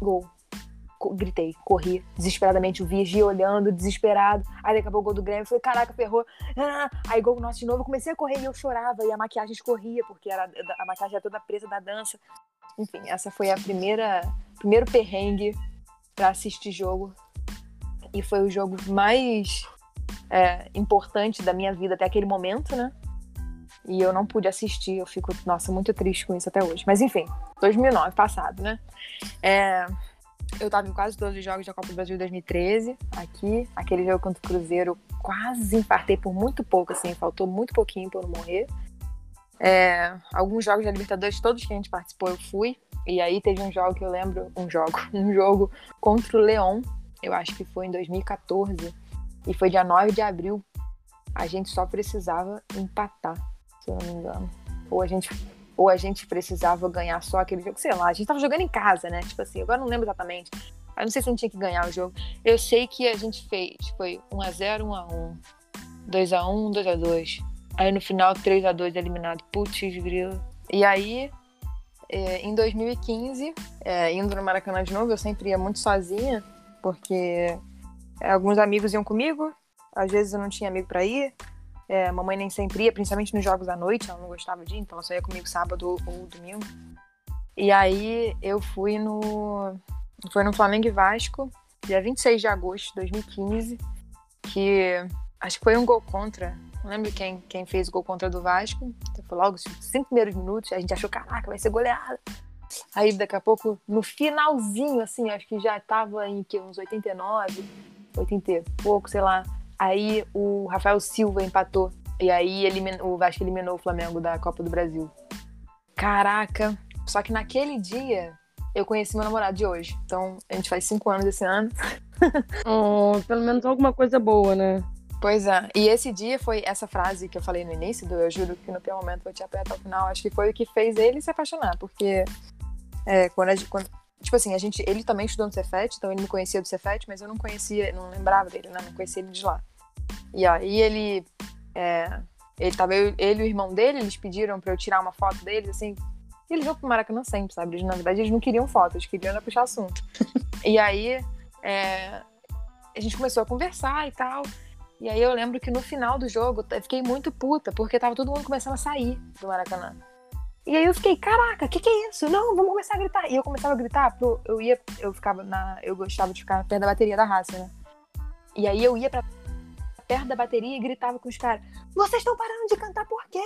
gol. Gritei, corri desesperadamente, o vigia olhando, desesperado. Aí acabou o gol do Grêmio, falei, caraca, ferrou. Ah, Aí gol nosso de novo, comecei a correr e eu chorava, e a maquiagem escorria, porque era, a maquiagem era toda presa da dança. Enfim, essa foi a primeira, primeiro perrengue pra assistir jogo. E foi o jogo mais é, importante da minha vida até aquele momento, né? E eu não pude assistir, eu fico, nossa, muito triste com isso até hoje. Mas enfim, 2009, passado, né? É, eu tava em quase todos os jogos da Copa do Brasil de 2013, aqui. Aquele jogo contra o Cruzeiro, quase infartei por muito pouco, assim, faltou muito pouquinho pra eu não morrer. É, alguns jogos da Libertadores, todos que a gente participou, eu fui. E aí teve um jogo que eu lembro, um jogo, um jogo contra o Leão, eu acho que foi em 2014. E foi dia 9 de abril. A gente só precisava empatar, se eu não me engano. Ou a gente, ou a gente precisava ganhar só aquele jogo, sei lá. A gente tava jogando em casa, né? Tipo assim, agora não lembro exatamente. Eu não sei se a gente tinha que ganhar o jogo. Eu sei que a gente fez, foi 1x0, 1x1, 2x1, 2x2. Aí no final, 3x2 eliminado. Putz, grilo. E aí, é, em 2015, é, indo no Maracanã de novo, eu sempre ia muito sozinha, porque é, alguns amigos iam comigo, às vezes eu não tinha amigo para ir. É, mamãe nem sempre ia, principalmente nos jogos à noite, ela não gostava de ir, então ela só ia comigo sábado ou, domingo. E aí eu fui no. Foi no Flamengo e Vasco, dia 26 de agosto de 2015, que acho que foi um gol contra. Não lembro quem, quem fez o gol contra do Vasco. Foi logo os cinco primeiros minutos, a gente achou, caraca, vai ser goleada. Aí daqui a pouco, no finalzinho, assim, acho que já tava em que, uns 89, 80 e pouco, sei lá. Aí o Rafael Silva empatou. E aí o Vasco eliminou o Flamengo da Copa do Brasil. Caraca! Só que naquele dia eu conheci meu namorado de hoje. Então a gente faz cinco anos esse ano. oh, pelo menos alguma coisa boa, né? Pois é. E esse dia foi essa frase que eu falei no início do Eu Juro que no pior momento vou te até o final. Acho que foi o que fez ele se apaixonar. Porque é, quando, a, quando tipo assim, a gente, ele também estudou no Cefet, então ele me conhecia do Cefet, mas eu não conhecia, não lembrava dele, né? Não conhecia ele de lá. E aí ele, é, ele tava, eu, ele e o irmão dele, eles pediram para eu tirar uma foto deles, assim, e eles vão pro Maracanã sempre, sabe? Eles, na verdade, eles não queriam foto, eles queriam puxar assunto. e aí, é, a gente começou a conversar e tal, e aí eu lembro que no final do jogo, eu fiquei muito puta, porque tava todo mundo começando a sair do Maracanã. E aí eu fiquei, caraca, o que, que é isso? Não, vamos começar a gritar. E eu começava a gritar, porque eu ia, eu ficava na. Eu gostava de ficar perto da bateria da raça, né? E aí eu ia pra perto da bateria e gritava com os caras: Vocês estão parando de cantar por quê?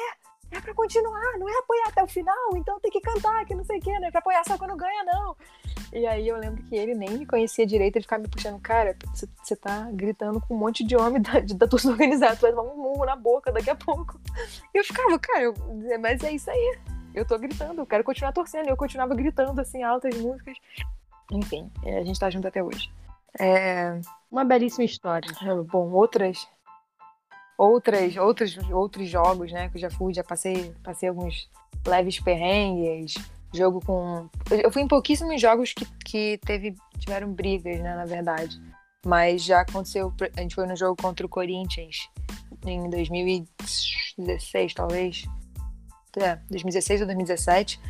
É pra continuar, não é apoiar até o final, então tem que cantar, que não sei o quê, não é pra apoiar só quando ganha, não. E aí eu lembro que ele nem me conhecia direito, ele ficava me puxando, cara, você tá gritando com um monte de homem da, da torcida organizada, tu vai tomar um murro na boca daqui a pouco. E eu ficava, cara, eu, mas é isso aí eu tô gritando, eu quero continuar torcendo. E eu continuava gritando, assim, altas músicas. Enfim, é, a gente tá junto até hoje. É... Uma belíssima história. É, bom, outras. Outras, outros, outros jogos, né, que eu já fui, já passei, passei alguns leves perrengues, jogo com. Eu fui em pouquíssimos jogos que, que teve, tiveram brigas, né, na verdade. Mas já aconteceu. A gente foi no jogo contra o Corinthians em 2016, talvez é, 2016 ou 2017.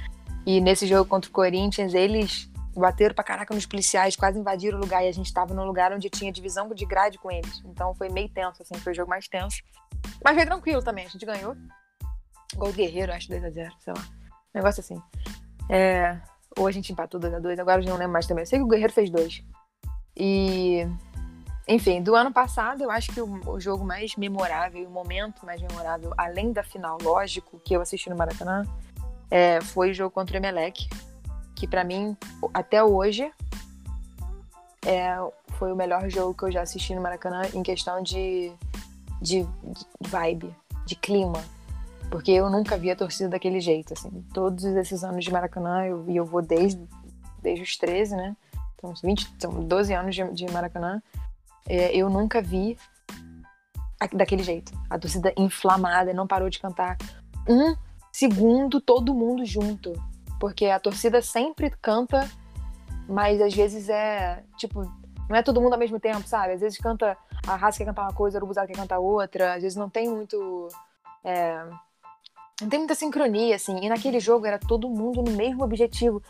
E nesse jogo contra o Corinthians, eles bateram pra caraca nos policiais, quase invadiram o lugar. E a gente tava num lugar onde tinha divisão de grade com eles. Então foi meio tenso, assim, foi o jogo mais tenso. Mas foi tranquilo também, a gente ganhou. Gol Guerreiro, acho 2x0, sei lá. Negócio assim. É... Ou a gente empatou 2x2, agora eu não lembro mais também. Eu sei que o Guerreiro fez dois. E enfim, do ano passado, eu acho que o, o jogo mais memorável, o momento mais memorável, além da final, lógico, que eu assisti no Maracanã, é, foi o jogo contra o Emelec, que para mim, até hoje, é, foi o melhor jogo que eu já assisti no Maracanã em questão de, de, de vibe, de clima. Porque eu nunca vi a torcida daquele jeito, assim. Todos esses anos de Maracanã, eu, eu vou desde, desde os 13, né? Então, 20, são 12 anos de, de Maracanã é, eu nunca vi daquele jeito. A torcida inflamada, não parou de cantar um segundo todo mundo junto. Porque a torcida sempre canta, mas às vezes é, tipo, não é todo mundo ao mesmo tempo, sabe? Às vezes canta, a raça quer cantar uma coisa, o urubuzado quer cantar outra, às vezes não tem muito. É, não tem muita sincronia, assim. E naquele jogo era todo mundo no mesmo objetivo.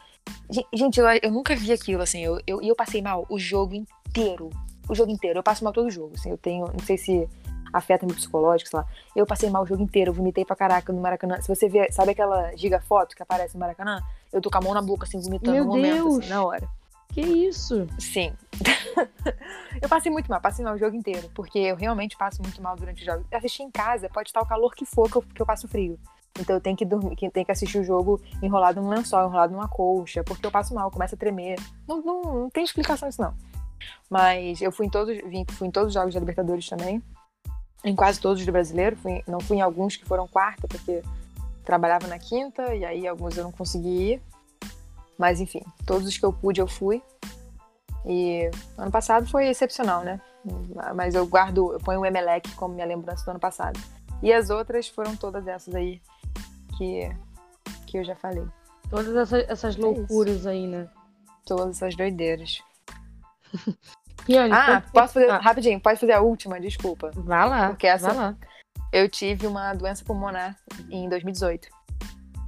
Gente, eu, eu nunca vi aquilo, assim. E eu, eu, eu passei mal o jogo inteiro o jogo inteiro. Eu passo mal todo jogo, assim. Eu tenho, não sei se afeta meu psicológico, sei lá. Eu passei mal o jogo inteiro, vomitei pra caraca no Maracanã. Se você ver, sabe aquela giga foto que aparece no Maracanã? Eu tô com a mão na boca, assim, vomitando meu no momento, momento, assim, na hora. Que isso? Sim. eu passei muito mal, passei mal o jogo inteiro, porque eu realmente passo muito mal durante o jogo. Assistir em casa, pode estar o calor que for, que eu, que eu passo frio. Então eu tenho que dormir, tenho que assistir o jogo enrolado num lençol, enrolado numa colcha, porque eu passo mal, começa a tremer. Não, não, não tem explicação isso não. Mas eu fui em todos, vim, fui em todos os jogos da Libertadores também. Em quase todos do brasileiro. Fui, não fui em alguns que foram quarta, porque trabalhava na quinta, e aí alguns eu não consegui ir. Mas enfim, todos os que eu pude eu fui. E ano passado foi excepcional, né? Mas eu guardo, eu ponho o Emelec como minha lembrança do ano passado. E as outras foram todas essas aí que, que eu já falei. Todas essas, essas é loucuras é aí, né? Todas essas doideiras. Ah, posso fazer ah. rapidinho, pode fazer a última, desculpa. Vá lá. Porque essa lá. eu tive uma doença pulmonar em 2018.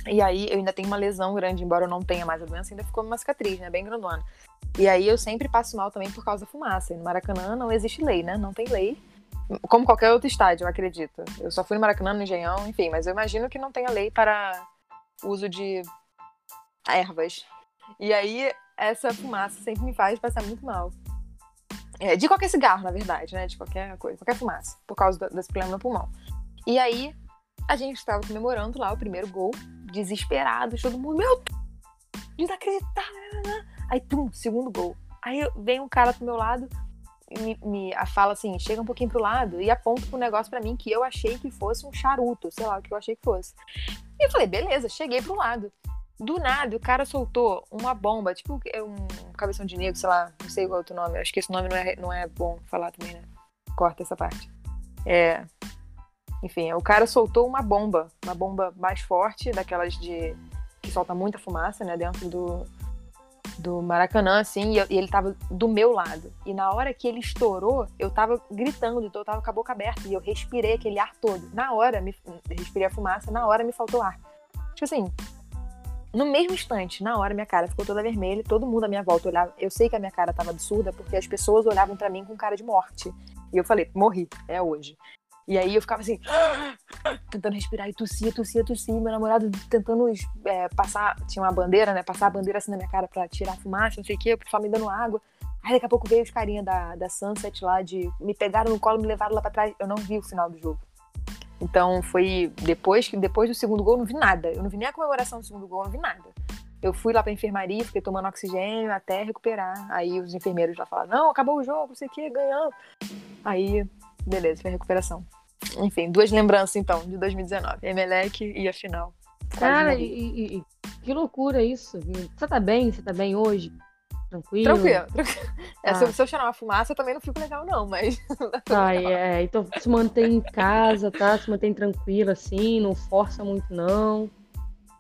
E aí eu ainda tenho uma lesão grande, embora eu não tenha mais a doença, ainda ficou uma cicatriz, né? Bem grandona. E aí eu sempre passo mal também por causa da fumaça. E no Maracanã não existe lei, né? Não tem lei. Como qualquer outro estádio, eu acredito. Eu só fui no Maracanã, no Engenhão, enfim, mas eu imagino que não tenha lei para uso de ervas. E aí essa fumaça sempre me faz passar muito mal. É, de qualquer cigarro, na verdade, né? De qualquer coisa, qualquer fumaça, por causa desse problema no pulmão. E aí, a gente estava comemorando lá o primeiro gol, desesperado, todo mundo, meu desacreditável. Aí, tum, segundo gol. Aí vem um cara pro meu lado, me, me fala assim, chega um pouquinho pro lado e aponta pro negócio para mim que eu achei que fosse um charuto, sei lá o que eu achei que fosse. E eu falei, beleza, cheguei pro lado. Do nada, o cara soltou uma bomba, tipo é um cabeção de negro, sei lá, não sei qual é outro nome. Acho que esse nome não é, não é bom falar também, né? Corta essa parte. É. Enfim, o cara soltou uma bomba, uma bomba mais forte, daquelas de. que solta muita fumaça, né? Dentro do, do Maracanã, assim, e, ele tava do meu lado. E na hora que ele estourou, eu tava gritando, então eu tava com a boca aberta, e eu respirei aquele ar todo. Na hora, me, respirei a fumaça, na hora me faltou ar. Tipo assim, no mesmo instante, na hora, minha cara ficou toda vermelha, todo mundo à minha volta olhava. Eu sei que a minha cara tava absurda, porque as pessoas olhavam para mim com cara de morte. E eu falei, morri, é hoje. E aí eu ficava assim, tentando respirar e tossia, tossia, tossia. Meu namorado tentando é, passar, tinha uma bandeira, né? Passar a bandeira assim na minha cara pra tirar a fumaça, não sei o quê, só me dando água. Aí daqui a pouco veio os carinha da, da Sunset lá, de me pegaram no colo, me levaram lá pra trás. Eu não vi o final do jogo. Então foi depois que depois do segundo gol eu não vi nada. Eu não vi nem a comemoração do segundo gol, eu não vi nada. Eu fui lá pra enfermaria, fiquei tomando oxigênio até recuperar. Aí os enfermeiros lá falaram: não, acabou o jogo, não sei o que, ganhamos. Aí, beleza, foi a recuperação. Enfim, duas lembranças então, de 2019. Emelec e a final. Cara, e, e, que loucura isso. Você tá bem? Você tá bem hoje? Tranquilo? Tranquilo. tranquilo. É, se, eu, se eu cheirar uma fumaça, eu também não fico legal, não, mas. Tá, é. Então se mantém em casa, tá? Se mantém tranquilo, assim, não força muito, não.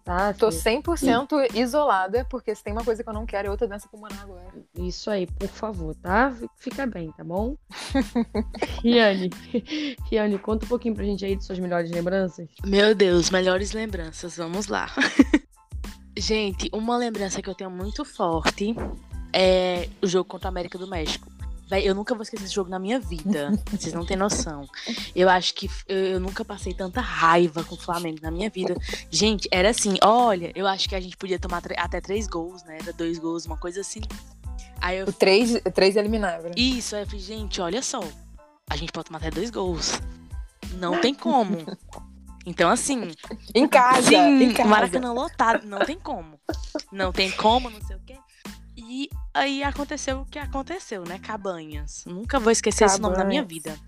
Tá? Tô 100% Sim. isolada, porque se tem uma coisa que eu não quero é outra doença pulmonar agora. Isso aí, por favor, tá? Fica bem, tá bom? Riane, Riane, conta um pouquinho pra gente aí de suas melhores lembranças. Meu Deus, melhores lembranças, vamos lá. gente, uma lembrança que eu tenho muito forte é o jogo contra a América do México. Véi, eu nunca vou esquecer esse jogo na minha vida. Vocês não têm noção. Eu acho que eu, eu, nunca passei tanta raiva com o Flamengo na minha vida. Gente, era assim, olha, eu acho que a gente podia tomar até três gols, né? Era dois gols, uma coisa assim. Aí eu... O três, três eliminável. Isso, aí eu falei, gente, olha só. A gente pode tomar até dois gols. Não tem como. Então, assim. Em casa. Sim, em casa. Maracanã lotado. Não tem como. Não tem como, não sei o quê. E aí aconteceu o que aconteceu, né? Cabanhas. Nunca vou esquecer Cabanhas. esse nome na minha vida.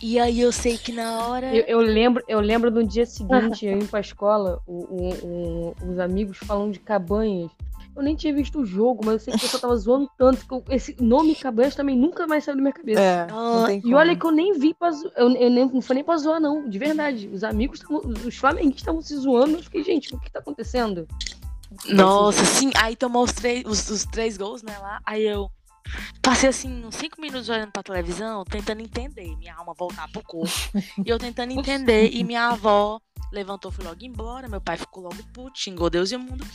E aí eu sei que na hora. Eu, eu lembro, eu lembro no dia seguinte, eu indo pra escola, o, o, o, os amigos falando de cabanhas. Eu nem tinha visto o jogo, mas eu sei que pessoal tava zoando tanto que eu, esse nome Cabanhas também nunca mais saiu da minha cabeça. É, ah, e olha que eu nem vi pra zo... eu, eu nem, não foi nem pra zoar, não. De verdade. Os amigos, tavam, os flamenguistas estavam se zoando. Eu fiquei, gente, o que tá acontecendo? Nossa, sim. Aí tomou os três, os, os três gols, né, lá. Aí eu passei assim uns cinco minutos olhando pra televisão, tentando entender, minha alma voltar pro corpo. e eu tentando entender, e minha avó levantou, foi logo embora, meu pai ficou logo puto, xingou Deus e o mundo.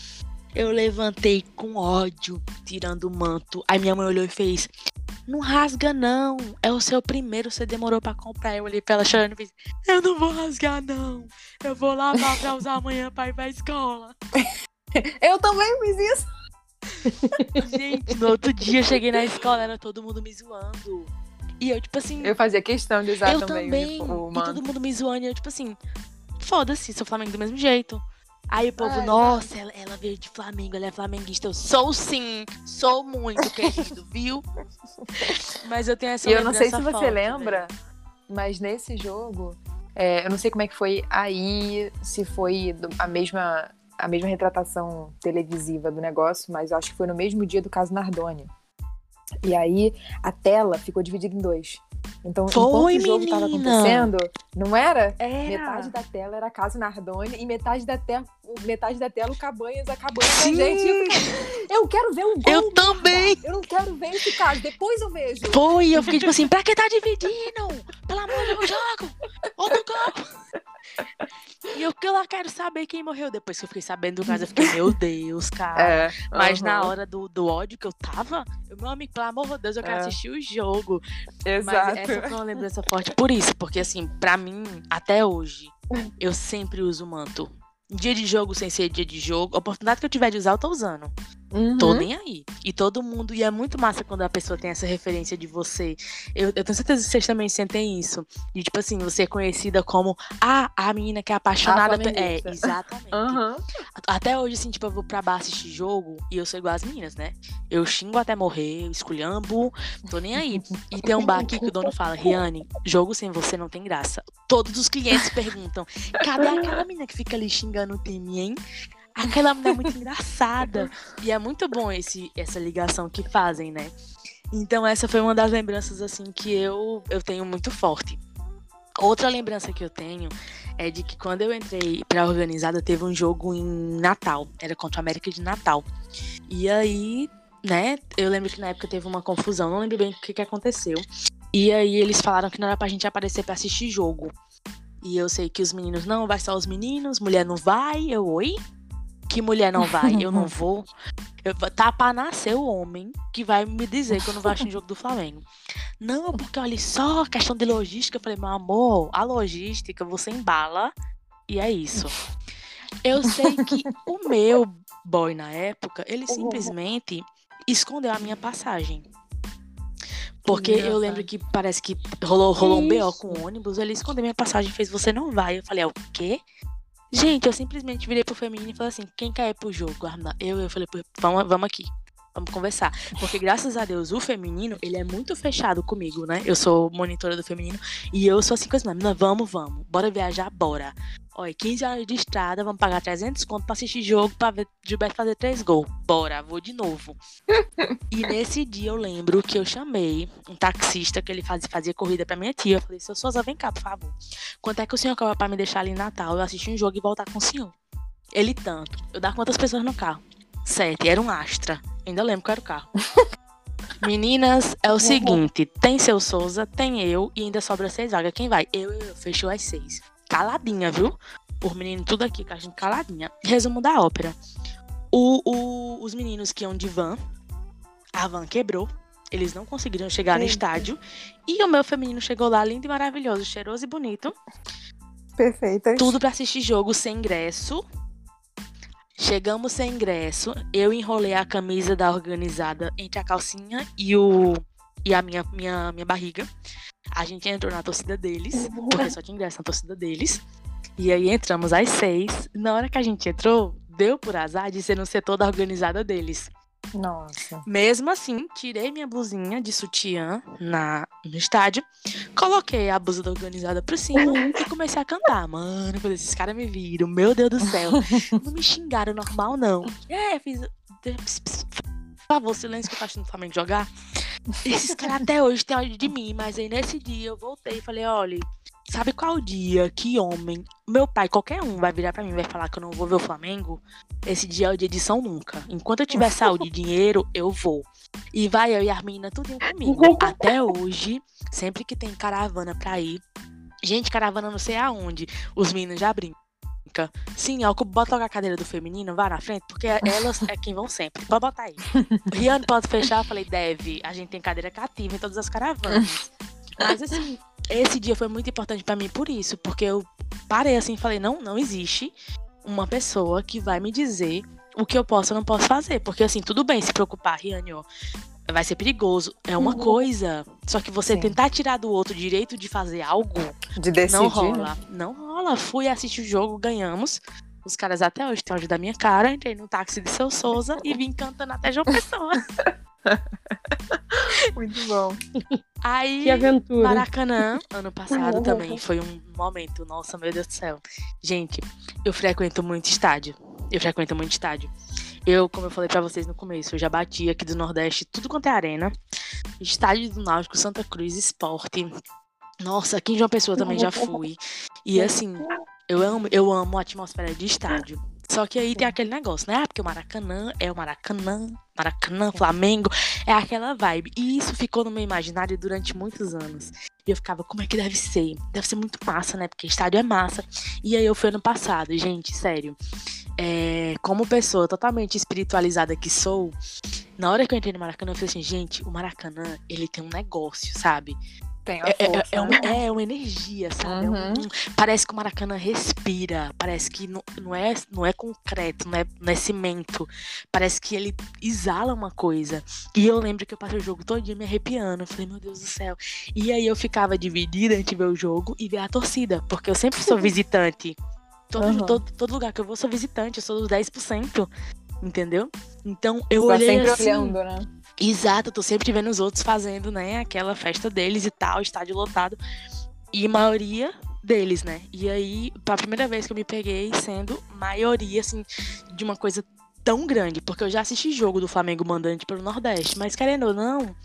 Eu levantei com ódio, tirando o manto. Aí minha mãe olhou e fez: Não rasga, não. É o seu primeiro, você demorou para comprar. Eu olhei pra ela chorando e fiz: Eu não vou rasgar, não. Eu vou lavar pra usar amanhã pra ir pra escola. Eu também fiz isso. Gente, no outro dia eu cheguei na escola, era todo mundo me zoando. E eu, tipo assim. Eu fazia questão de usar eu também. também o, e todo mundo me zoando. E eu, tipo assim, foda-se, sou Flamengo do mesmo jeito. Aí o povo, Ai, nossa, ela, ela, veio de Flamengo, ela é flamenguista. Eu sou sim, sou muito querido, viu? Mas eu tenho essa E eu não sei se você lembra, velho. mas nesse jogo, é, eu não sei como é que foi aí, se foi a mesma a mesma retratação televisiva do negócio, mas acho que foi no mesmo dia do caso Nardoni. E aí a tela ficou dividida em dois. Então, Foi, enquanto o jogo estava acontecendo, não era? era? Metade da tela era a Casa Nardoni e metade da, te metade da tela o Cabanhas acabando com a gente. Eu quero ver um gol. Eu também. Eu não quero ver esse caso. Depois eu vejo. Foi, eu fiquei tipo assim, pra que tá dividindo? Pelo amor de Deus, jogo! Outro gol! E eu que lá quero saber quem morreu. Depois que eu fiquei sabendo do caso, eu fiquei, meu Deus, cara. É, Mas na aham. hora do, do ódio que eu tava, eu, meu amigo, pelo amor de Deus, eu quero É. assistir o jogo. Exato. Mas essa foi uma lembrança forte por isso, porque assim, pra mim, até hoje, eu sempre uso manto. Dia de jogo sem ser dia de jogo, a oportunidade que eu tiver de usar, eu tô usando. Uhum. Tô nem aí. E todo mundo. E é muito massa quando a pessoa tem essa referência de você. Eu, eu tenho certeza que vocês também sentem isso. De tipo assim, você é conhecida como ah, a menina que é apaixonada. É, exatamente. Aham. Até hoje, assim, tipo, eu vou pra bar assistir jogo e eu sou igual as meninas, né? Eu xingo até morrer, eu esculhambo, tô nem aí. E tem um bar aqui que o dono fala, Riane, jogo sem você não tem graça. Todos os clientes perguntam, cadê aquela menina que fica ali xingando o time, hein? Aquela menina é muito engraçada. E é muito bom esse, essa ligação que fazem, né? Então essa foi uma das lembranças, assim, que eu, eu tenho muito forte. Outra lembrança que eu tenho é de que quando eu entrei pra organizada, teve um jogo em Natal. Era contra o América de Natal. E aí, né, eu lembro que na época teve uma confusão, não lembro bem o que, que aconteceu. E aí eles falaram que não era pra gente aparecer pra assistir jogo. E eu sei que os meninos, não, vai só os meninos, mulher não vai. Eu, oi? Que mulher não vai? Eu não vou. Eu, tá pra nascer o homem que vai me dizer que eu não vou assistir jogo do Flamengo. Não, porque olha só, questão de logística. Eu falei, meu amor, a logística você embala e é isso. Eu sei que o meu boy na época, ele simplesmente escondeu a minha passagem. Porque eu engraçado. lembro que parece que rolou, rolou um BO com o ônibus, ele escondeu minha passagem e fez você não vai. Eu falei, é o quê? Gente, eu simplesmente virei pro feminino e falei assim, quem quer ir pro jogo? Arna? Eu, eu falei, vamos, vamos aqui. Vamos conversar. Porque graças a Deus, o feminino, ele é muito fechado comigo, né? Eu sou monitora do feminino. E eu sou assim com as meninas, vamos, vamos. Bora viajar, bora. Olha, 15 horas de estrada, vamos pagar 300 conto pra assistir jogo, pra ver Gilberto fazer três gols. Bora, vou de novo. e nesse dia eu lembro que eu chamei um taxista que ele fazia, fazia corrida pra minha tia. Eu falei, seu Souza, vem cá, por favor. Quanto é que o senhor cobra pra me deixar ali em Natal? Eu assistir um jogo e voltar com o senhor. Ele tanto. Eu dar quantas pessoas no carro? Sete. Era um Astra. Ainda lembro qual era o carro. Meninas, é o seguinte: tem seu Souza, tem eu e ainda sobra seis vagas. Quem vai? Eu, eu, eu. Fechou as seis. Caladinha, viu? Por menino, tudo aqui, com a gente caladinha. Resumo da ópera. O, o- os meninos que iam de van, a van quebrou. Eles não conseguiram chegar no estádio. E o meu feminino chegou lá, lindo e maravilhoso, cheiroso e bonito. Perfeitas. Tudo pra assistir jogo sem ingresso. Chegamos sem ingresso. Eu enrolei a camisa da organizada entre a calcinha e o e a minha, minha, minha barriga. A gente entrou na torcida deles, porque só tinha ingresso na torcida deles. E aí entramos às seis. Na hora que a gente entrou, deu por azar de ser no setor da organizada deles. Nossa. Mesmo assim, tirei minha blusinha de sutiã na, no estádio, coloquei a blusa da organizada por cima e comecei a cantar. Mano, quando esses caras me viram, meu Deus do céu, não me xingaram normal, não. É, fiz. Favor, silêncio que eu tô achando o Flamengo jogar. Esses caras até hoje têm ódio de mim, mas aí nesse dia eu voltei e falei: olha, sabe qual dia que homem, meu pai, qualquer um, vai virar pra mim e vai falar que eu não vou ver o Flamengo? Esse dia é o dia de São Nunca. Enquanto eu tiver saúde e dinheiro, eu vou. E vai eu e a tudo comigo. Até hoje, sempre que tem caravana pra ir. Gente, caravana não sei aonde. Os meninos já brincam. Sim, ó, bota logo a cadeira do feminino, vai na frente, porque elas é quem vão sempre. Pode botar aí. Riane, pode fechar? Eu falei, deve. A gente tem cadeira cativa em todas as caravanas. Mas assim, esse dia foi muito importante pra mim por isso, porque eu parei assim e falei, não, não existe uma pessoa que vai me dizer o que eu posso ou não posso fazer. Porque assim, tudo bem se preocupar, Riane, ó. Vai ser perigoso. É uma Uhum. coisa. Só que você Sim. tentar tirar do outro o direito de fazer algo, De decidir. não né? rola. Não rola. Fui assistir o jogo, ganhamos. Os caras até hoje têm ódio da minha cara. Entrei no táxi de seu Souza e vim cantando até João Pessoa. Muito bom. Aí. Que aventura. Maracanã, ano passado também foi um momento, nossa, meu Deus do céu. Gente, eu frequento muito estádio. Eu frequento muito estádio. Eu, como eu falei pra vocês no começo, eu já bati aqui do Nordeste, tudo quanto é arena. Estádio do Náutico, Santa Cruz, Esporte. Nossa, aqui em João Pessoa também já fui. E assim, eu amo, eu amo a atmosfera de estádio. Só que aí tem aquele negócio, né? Ah, porque o Maracanã é o Maracanã, Maracanã, Flamengo, é aquela vibe. E isso ficou no meu imaginário durante muitos anos. E eu ficava, como é que deve ser? Deve ser muito massa, né? Porque estádio é massa. E aí eu fui ano passado, gente, sério. É, como pessoa totalmente espiritualizada que sou, na hora que eu entrei no Maracanã, eu falei assim, gente, o Maracanã, ele tem um negócio, sabe? Tem É, é- força, é uma, né? é uma energia, sabe? É um- Uhum. parece que o Maracanã respira. Parece que não, não, é, não é concreto, não é, não é cimento. Parece que ele exala uma coisa. E eu lembro que eu passei o jogo todo dia me arrepiando. Eu falei, meu Deus do céu. E aí eu ficava dividida entre ver o jogo e ver a torcida. Porque eu sempre sou visitante. Todo, Uhum. todo, todo lugar que eu vou, sou visitante. Eu sou dos 10%. Entendeu? Então eu Tá olhei sempre assim. olhando, né? Exato, eu tô sempre vendo os outros fazendo, né, aquela festa deles e tal, estádio lotado. E maioria deles, né? E aí, pra primeira vez que eu me peguei sendo maioria, assim, de uma coisa tão grande. Porque eu já assisti jogo do Flamengo mandante pelo Nordeste, mas querendo ou não,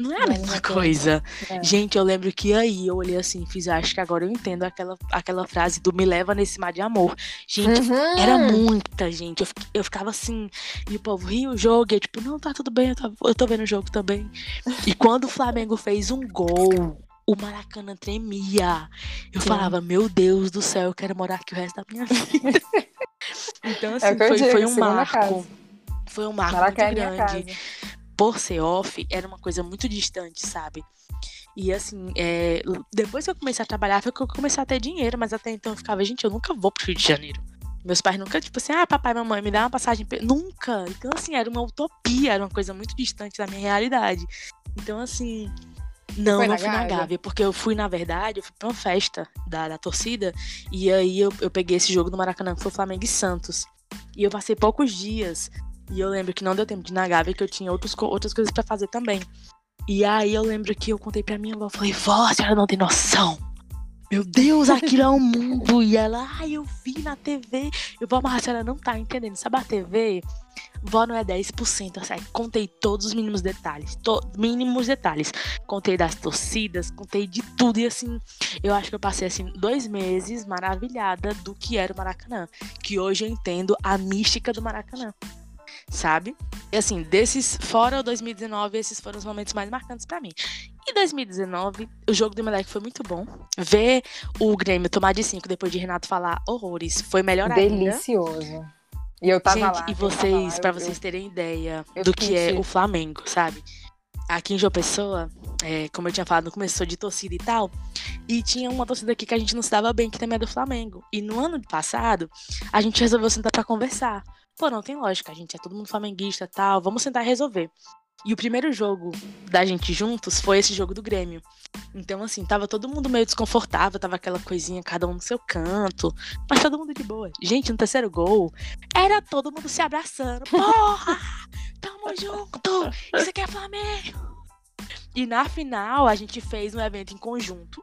não é a mesma coisa. É. Gente, eu lembro que aí eu olhei assim, fiz, acho que agora eu entendo aquela, aquela frase do me leva nesse mar de amor. Gente, Uhum. era muita gente. Eu, eu ficava assim, e o povo ria o jogo, e eu, tipo, não, tá tudo bem, eu tô, eu tô vendo o jogo também. E quando o Flamengo fez um gol, o Maracanã tremia. Eu Sim. falava, meu Deus do céu, eu quero morar aqui o resto da minha vida. então, assim, É eu foi, foi um marco. casa. Foi um marco Maracanã é muito grande. Por ser off, era uma coisa muito distante, sabe? E assim, é, depois que eu comecei a trabalhar, foi que eu comecei a ter dinheiro, mas até então eu ficava, gente, eu nunca vou pro Rio de Janeiro. Meus pais nunca, tipo assim, ah, papai, mamãe, me dá uma passagem. pe-" Nunca. Então, assim, era uma utopia, era uma coisa muito distante da minha realidade. Então, assim. Não, Foi não na fui na Gávea? Gávea, porque eu fui, na verdade, eu fui pra uma festa da, da torcida, e aí eu, eu peguei esse jogo do Maracanã, que foi Flamengo e Santos. E eu passei poucos dias, e eu lembro que não deu tempo de ir na que eu tinha outros, outras coisas pra fazer também. E aí eu lembro que eu contei pra minha avó, eu falei, vó, a senhora não tem noção. Meu Deus, aquilo é um mundo. E ela, ai, eu vi na TV. Eu vou, mas a senhora não tá entendendo. Sabe a TV? Vó não é 10%. Assim, contei todos os mínimos detalhes. To mínimos detalhes. Contei das torcidas, contei de tudo. E assim, eu acho que eu passei assim dois meses maravilhada do que era o Maracanã. Que hoje eu entendo a mística do Maracanã. Sabe? E assim, desses, fora o 2019, esses foram os momentos mais marcantes pra mim. E 2019, o jogo do Emelec foi muito bom. Ver o Grêmio tomar de 5 depois de Renato falar horrores foi melhor ainda. Delicioso. E eu tava Gente, lá. e vocês, eu- vocês terem ideia do que é o Flamengo, sabe? Aqui em João Pessoa, é, como eu tinha falado no começo, sou de torcida e tal. E tinha uma torcida aqui que a gente não se dava bem, que também é do Flamengo. E no ano passado, a gente resolveu sentar pra conversar. Pô, não tem lógica, a gente é todo mundo flamenguista e tal, vamos sentar e resolver. E o primeiro jogo da gente juntos foi esse jogo do Grêmio. Então, assim, tava todo mundo meio desconfortável, tava aquela coisinha, cada um no seu canto, mas todo mundo de boa. Gente, no terceiro gol, era todo mundo se abraçando. Porra! Tamo junto! Isso aqui é Flamengo! E na final, a gente fez um evento em conjunto,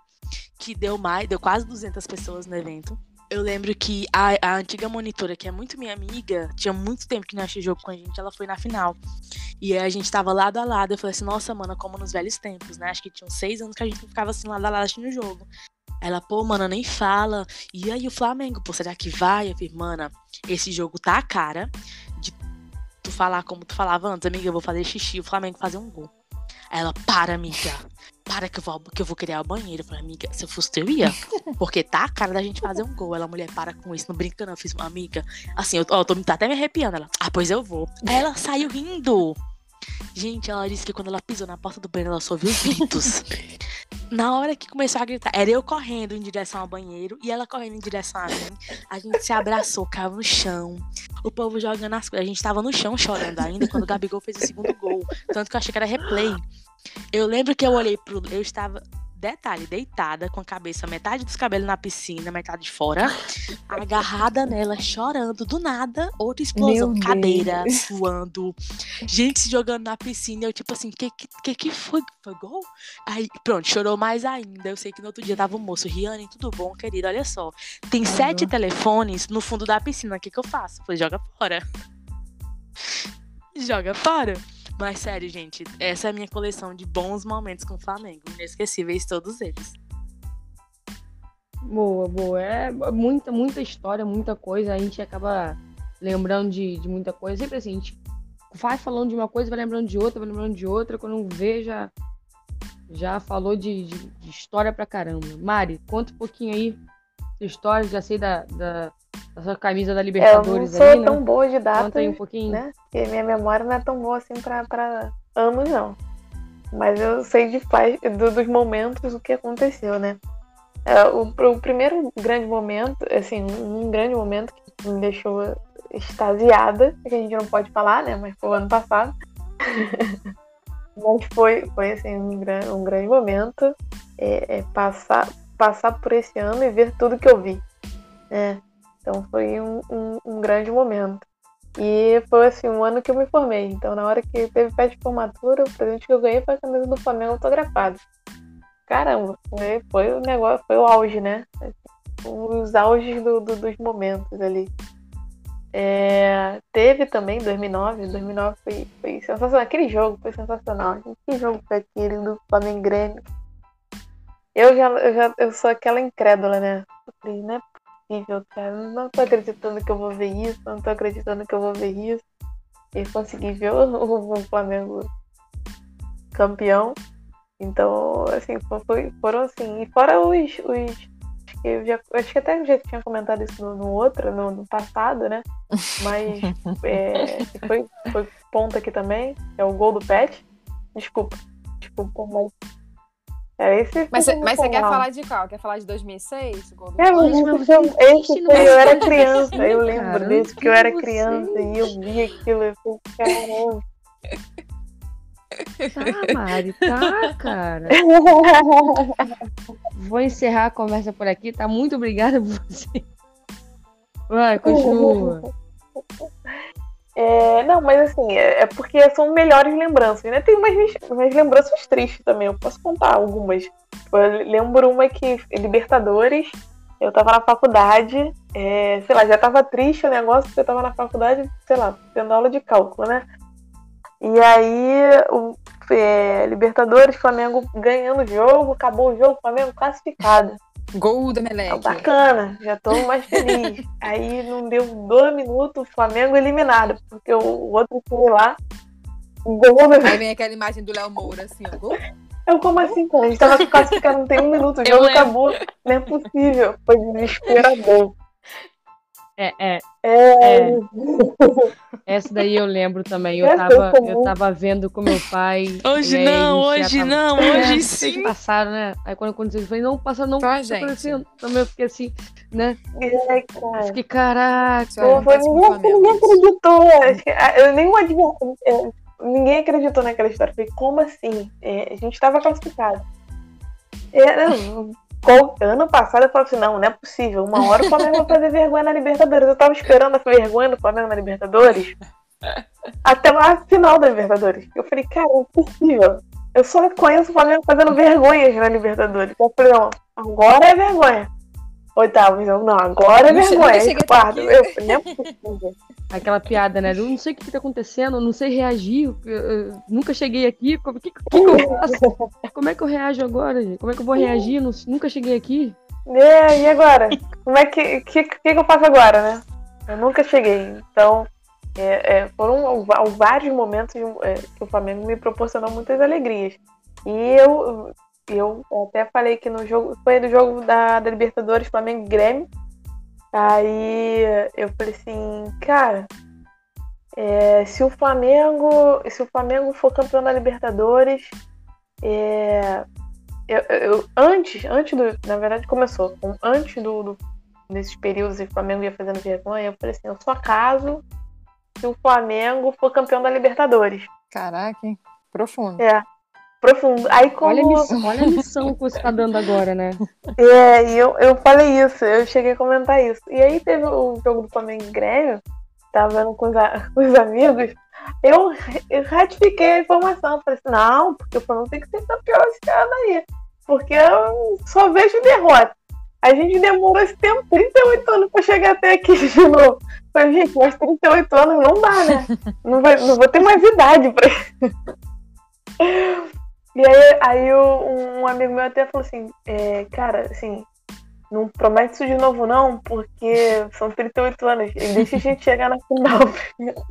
que deu mais, deu quase 200 pessoas no evento. Eu lembro que a, a antiga monitora, que é muito minha amiga, tinha muito tempo que não achei jogo com a gente, ela foi na final. E a gente tava lado a lado. Eu falei assim, nossa, mano, como nos velhos tempos, né? Acho que tinham seis anos que a gente ficava assim lado a lado assistindo o jogo. Ela, pô, mano, nem fala. E aí o Flamengo, pô, será que vai? Eu falei, mana, esse jogo tá a cara de tu falar como tu falava antes, amiga, eu vou fazer xixi, o Flamengo fazer um gol. Ela, para, amiga. Para que eu vou, que eu vou criar o banheiro. Eu falei, amiga, se eu fosse eu ia. Porque tá a cara da gente fazer um gol. Ela, mulher, para com isso, não brinca não. Eu fiz uma amiga. Assim, eu, ó, eu tô tá até me arrepiando. Ela, ah, pois eu vou. Aí ela saiu rindo. Gente, ela disse que quando ela pisou na porta do banheiro, ela só ouviu gritos. Na hora que começou a gritar, era eu correndo em direção ao banheiro e ela correndo em direção a mim. A gente se abraçou, caiu no chão. O povo jogando as coisas. A gente tava no chão chorando ainda quando o Gabigol fez o segundo gol. Tanto que eu achei que era replay. Eu lembro que eu olhei pro. Eu estava. Detalhe, deitada, com a cabeça, metade dos cabelos na piscina, metade de fora, agarrada nela, chorando. Do nada, outra explosão, Meu cadeira Deus. suando, gente se jogando na piscina. Eu, tipo assim, que que, que, foi? Foi gol? Aí, pronto, chorou mais ainda. Eu sei que no outro dia tava o moço, Riane, tudo bom, querida? Olha só. Tem sete telefones no fundo da piscina. O que, que eu faço? Falei, joga fora. joga fora. Mas sério, gente, essa é a minha coleção de bons momentos com o Flamengo. Inesquecíveis todos eles. Boa, boa. É muita, muita história, muita coisa. A gente acaba lembrando de, de muita coisa. Sempre assim, a gente vai falando de uma coisa, vai lembrando de outra, vai lembrando de outra. Quando vê, já, já falou de, de, de história pra caramba. Mari, conta um pouquinho aí sua história, já sei da, da, sua camisa da Libertadores é, eu não sou aí, tão né? boa de data, Conta aí um pouquinho. né? Porque minha memória não é tão boa assim pra, pra anos, não. Mas eu sei de faz, do, dos momentos o que aconteceu, né? É, o, o primeiro grande momento, assim, um grande momento que me deixou extasiada, que a gente não pode falar, né? Mas foi o ano passado. Mas foi, foi assim, um, gran, um grande momento é, é passar, passar por esse ano e ver tudo que eu vi. Né? Então foi um, um, um grande momento. E foi assim, um ano que eu me formei. Então, na hora que teve festa de formatura, o presente que eu ganhei foi a camisa do Flamengo autografada. Caramba, foi, foi o negócio, foi o auge, né? Os auges do, do, dos momentos ali. É, teve também 2009, 2009 foi, foi sensacional. Aquele jogo foi sensacional. Que jogo foi aquele do Flamengo Grêmio? Eu já, eu já eu sou aquela incrédula, né? Eu falei, não é possível, cara. Eu não tô acreditando que eu vou ver isso, não tô acreditando que eu vou ver isso. E consegui ver o, o Flamengo campeão. Então, assim, foi, foram assim. E fora os. os acho, que já, acho que até já tinha comentado isso no, no outro, no, no, passado, né? Mas é, foi, foi ponto aqui também. É o gol do Pet. Desculpa. Desculpa, mas. É esse mas mas você quer falar de qual? Quer falar de 2006? O gol do é, mas esse foi, eu era criança, eu lembro Caramba, desse, porque eu era criança e eu vi aquilo, eu falei, caramba. Tá, Mari, tá, cara. Vou encerrar a conversa por aqui, tá? Muito obrigada por você. Vai, continua. É, não, mas assim, é, é porque são melhores lembranças, né? Tem umas, umas lembranças tristes também, eu posso contar algumas. Eu lembro uma que Libertadores, eu tava na faculdade, é, sei lá, já tava triste o negócio, porque eu tava na faculdade, sei lá, tendo aula de cálculo, né? E aí, o é, Libertadores, Flamengo ganhando o jogo, acabou o jogo, Flamengo classificado. Gol da Meleque. Ah, bacana, já tô mais feliz. aí não deu dois minutos, o Flamengo eliminado, porque o outro time lá. Gol Aí vem aquela imagem do Léo Moura, assim, ó. Gol. Eu, como assim, A gente tava classificado, não tem um minuto, o jogo acabou. Não é possível. Foi desesperador. É, é. É. é. Essa daí eu lembro também. Eu tava, eu tava vendo com meu pai. Hoje não, hoje tava... não, hoje é, sim. passaram, né? Aí quando aconteceu, eu falei, não, passa não. Só gente. Assim, também eu fiquei assim, né? É, cara. Fiquei, caraca. Foi, ninguém, ninguém acreditou. Eu nem adverti. Ninguém acreditou naquela história. Eu falei, como assim? É, a gente tava classificado. É, não, ano passado eu falei assim, não, não é possível. Uma hora o Flamengo vai fazer vergonha na Libertadores. Eu tava esperando a vergonha do Flamengo na Libertadores até a final da Libertadores. Eu falei, cara, é possível. Eu só conheço o Flamengo fazendo vergonhas na Libertadores. Eu falei, não, agora é vergonha. Oitavo não, agora é vergonha. Quarto, eu, não é possível aquela piada, né? Eu não sei o que, está acontecendo, eu não sei reagir, eu, eu, nunca cheguei aqui, como, que, que, que eu faço? Como é que eu reajo agora, gente? Como é que eu vou reagir? Eu nunca cheguei aqui. É, e agora? Como é que, que, que, eu faço agora, né? Eu nunca cheguei. Então, é, é, foram vários momentos é, que o Flamengo me proporcionou muitas alegrias. E eu, eu até falei que no jogo, foi no jogo da, da Libertadores Flamengo Grêmio, Aí eu falei assim, cara, é, se o Flamengo, se o Flamengo for campeão da Libertadores, é, eu, eu, antes, antes do, na verdade começou, antes do, do nesses períodos o Flamengo ia fazendo vergonha, eu falei assim, eu só caso se o Flamengo for campeão da Libertadores. Caraca, hein? profundo. É profundo. Aí como... olha, a missão, olha a missão que você está dando agora, né? É, e eu, eu falei isso, eu cheguei a comentar isso. E aí teve o jogo do Flamengo e Grêmio, tava vendo com os, com os amigos, eu, eu ratifiquei a informação. Falei assim, não, porque o Flamengo tem que ser campeão esse ano aí. Porque eu só vejo derrota. A gente demorou esse tempo, 38 anos, pra chegar até aqui de novo. Falei, gente, mas 38 anos não dá, né? Não, vai, não vou ter mais idade pra e aí, aí um amigo meu até falou assim, é, cara, assim, não promete isso de novo, não, porque são 38 anos. E deixa a gente chegar na final.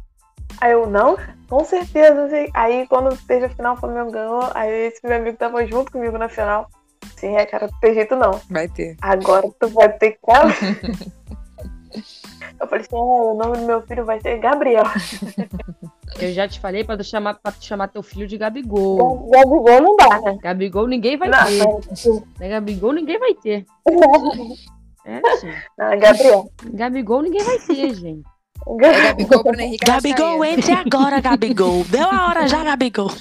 Aí eu, não, com certeza. Aí quando teve a final, o Flamengo ganhou. Aí esse meu amigo tava junto comigo na final. Sim, é, cara, não tem jeito não. Vai ter. Agora tu vai ter que. eu falei assim: ah, o nome do meu filho vai ser Gabriel. Eu já te falei pra chamar, pra chamar teu filho de Gabigol. Gabigol não dá, né? Gabigol ninguém vai Não, ter. não. Né, Gabigol ninguém vai ter. É, sim. Não, é Gabriel. Gabigol ninguém vai ter, gente. É Gabigol, Bruno Henrique Gabigol, entre agora, Gabigol. Deu a hora já, Gabigol.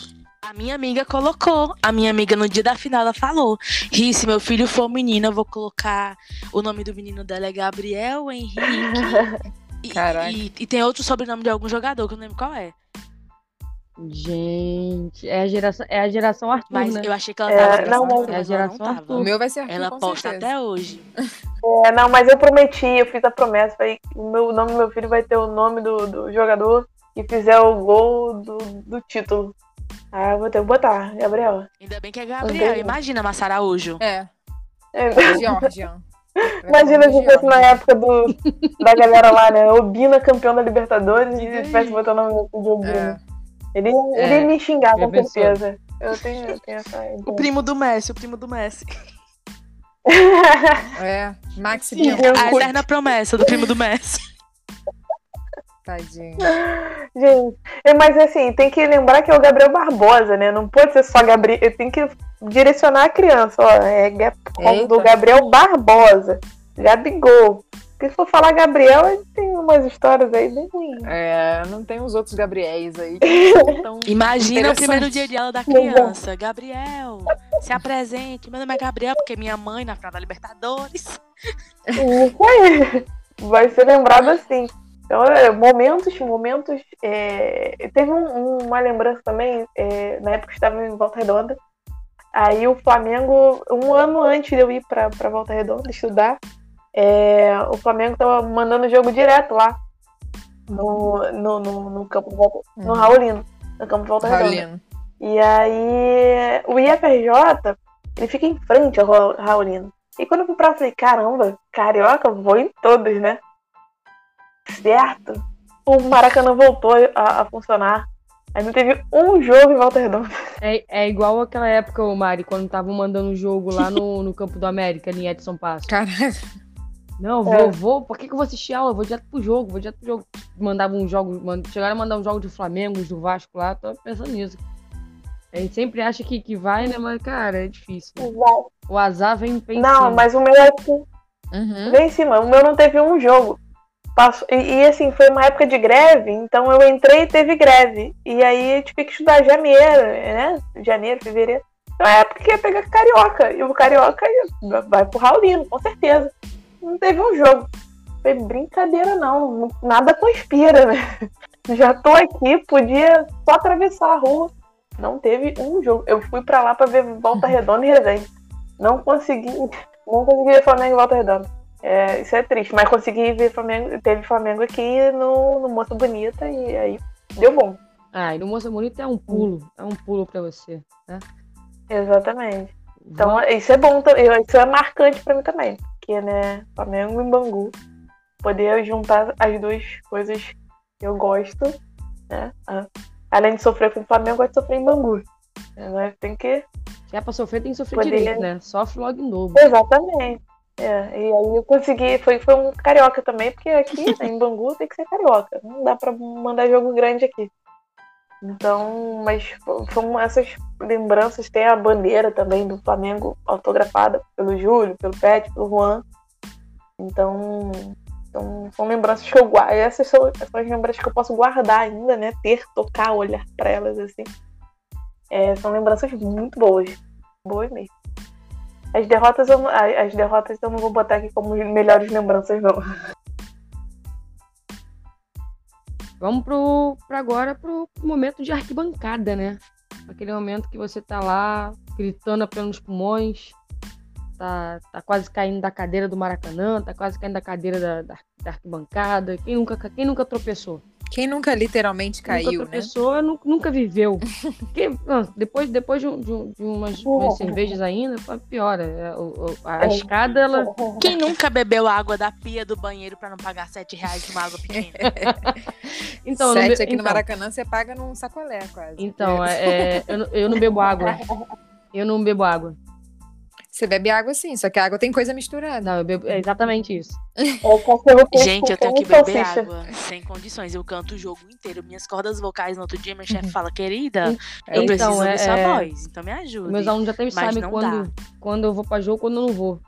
A minha amiga colocou. A minha amiga, no dia da final, ela falou: Ri, se meu filho for menino, eu vou colocar. O nome do menino dela é Gabriel Henrique. E, e, e tem outro sobrenome de algum jogador, que eu não lembro qual é. Gente, é a geração, é a geração Arthur, Mas né? eu achei que ela É, tava não, engraçada, mas- mas É a não geração tava. Arthur. O meu vai ser Arthur, Ela com posta certeza. até hoje. É, não, mas eu prometi, eu fiz a promessa. Falei, o, meu, o nome do meu filho vai ter o nome do, do jogador que fizer o gol do, do título. Ah, eu vou ter que botar, Gabriel. Ainda bem que é Gabriel. Entendi. Imagina, Massaraújo. É, É, Georgian. Imagina se fosse na época do, da galera lá, né? Obina campeão da Libertadores e tivesse botando o nome de Obina. É. Ele, ele É, ia me xingar, com certeza. Eu tenho, eu tenho essa. O primo do Messi, o primo do Messi. É, Max Sim, A eterna promessa do primo do Messi. Tadinho. Gente, é, mas assim, tem que lembrar que é o Gabriel Barbosa, né? Não pode ser só Gabriel. Tem que direcionar a criança, ó. É como do. Gabriel Barbosa. Gabigol. Porque se for falar Gabriel, tem umas histórias aí bem ruins. É, não tem os outros Gabriéis aí tão... Imagina o primeiro dia de aula da criança. Gabriel, se apresente. Meu nome é Gabriel, porque minha mãe na final da Libertadores. Isso aí. Vai ser lembrado assim. Então, é, momentos, momentos. é, Teve um- uma lembrança também, é, na época que eu estava em Volta Redonda. Aí o Flamengo, um ano antes de eu ir pra, pra Volta Redonda estudar, é, o Flamengo tava mandando jogo direto lá. No, no, no, no campo no Uhum. Raulino. No campo de Volta Redonda. Paulino. E aí, o IFRJ, ele fica em frente ao Ra- Raulino. E quando eu fui pra lá, eu falei, caramba, carioca, vou em todos, né? Certo. O Maracanã voltou a, a funcionar. Aí não teve um jogo em Volta Redonda. É, é igual aquela época, o Mari, quando estavam mandando o jogo lá no, no Campo do América, ali em Edson Passo. Caraca. É. Não, vou, vou. Por que, que eu vou assistir aula? Eu vou direto pro jogo, vou direto pro jogo. Mandavam um jogo, man- chegaram a mandar um jogo do Flamengo, do Vasco lá, tô pensando nisso. A gente sempre acha que, que vai, né? Mas, cara, é difícil. O azar vem vem em Não, cima. mas o meu é Uhum. Vem em cima. O meu não teve um jogo. Passou- e, e, assim, foi uma época de greve, então eu entrei e teve greve. E aí eu tive que estudar janeiro, né? Janeiro, fevereiro. Então é a época que ia pegar carioca. E o carioca vai pro Raulino, com certeza. Não teve um jogo. Foi brincadeira, não. Nada conspira, né? Já tô aqui, podia só atravessar a rua. Não teve um jogo. Eu fui pra lá pra ver Volta Redonda e Resende. Não consegui. Não consegui ver Flamengo e Volta Redonda. É, isso é triste, mas consegui ver Flamengo. Teve Flamengo aqui no, no Moça Bonita e aí deu bom. Ah, e no Moça Bonita é um pulo. É um pulo pra você. Exatamente. Então Vamos- isso é bom, isso é marcante pra mim também. Porque, né, Flamengo e Bangu. Poder juntar as duas coisas que eu gosto, né? Ah, Além de sofrer com o Flamengo, eu gosto de sofrer em Bangu. Né? Tem que. se é pra sofrer, tem que sofrer Poderia- direito, né? Sofre logo em dobro. Exatamente. É, e aí eu consegui, foi, foi um carioca também, porque aqui né, em Bangu tem que ser carioca. Não dá pra mandar jogo grande aqui. Então, mas são essas lembranças, tem a bandeira também do Flamengo autografada pelo Júlio, pelo Pet, pelo Juan. Então, então são lembranças que eu guardo. Essas são, são as lembranças que eu posso guardar ainda, né? Ter, tocar, olhar pra elas assim. É, são lembranças muito boas. Boas mesmo. As derrotas, eu, as derrotas eu não vou botar aqui como melhores lembranças, não. Vamos pro, pra agora pro momento de arquibancada, né? Aquele momento que você tá lá gritando a plenos pulmões, tá, tá quase caindo da cadeira do Maracanã, tá quase caindo da cadeira da, da, da arquibancada. Quem nunca, quem nunca tropeçou? Quem nunca literalmente caiu, outra né? pessoa nu- nunca viveu. Porque, não, depois depois de, um- de um- de umas, umas cervejas ainda, piora. É, o- o- A, escada, ela. Quem nunca bebeu água da pia do banheiro pra não pagar 7 reais numa água pequena? Então, Sete be- aqui no então, Maracanã, você paga num sacolé quase. Então, é, é, eu, eu não bebo água. Eu não bebo água. Você bebe água sim, só que a água tem coisa misturada. Não, eu bebo. É exatamente isso. É Gente, eu tenho que beber salsicha. água sem condições. Eu canto o jogo inteiro. Minhas cordas vocais no outro dia, meu chefe fala, querida, eu Então, preciso é- ouvir sua é- voz. Então me ajude. Meus alunos até sabem quando, quando eu vou pra jogo quando eu não vou.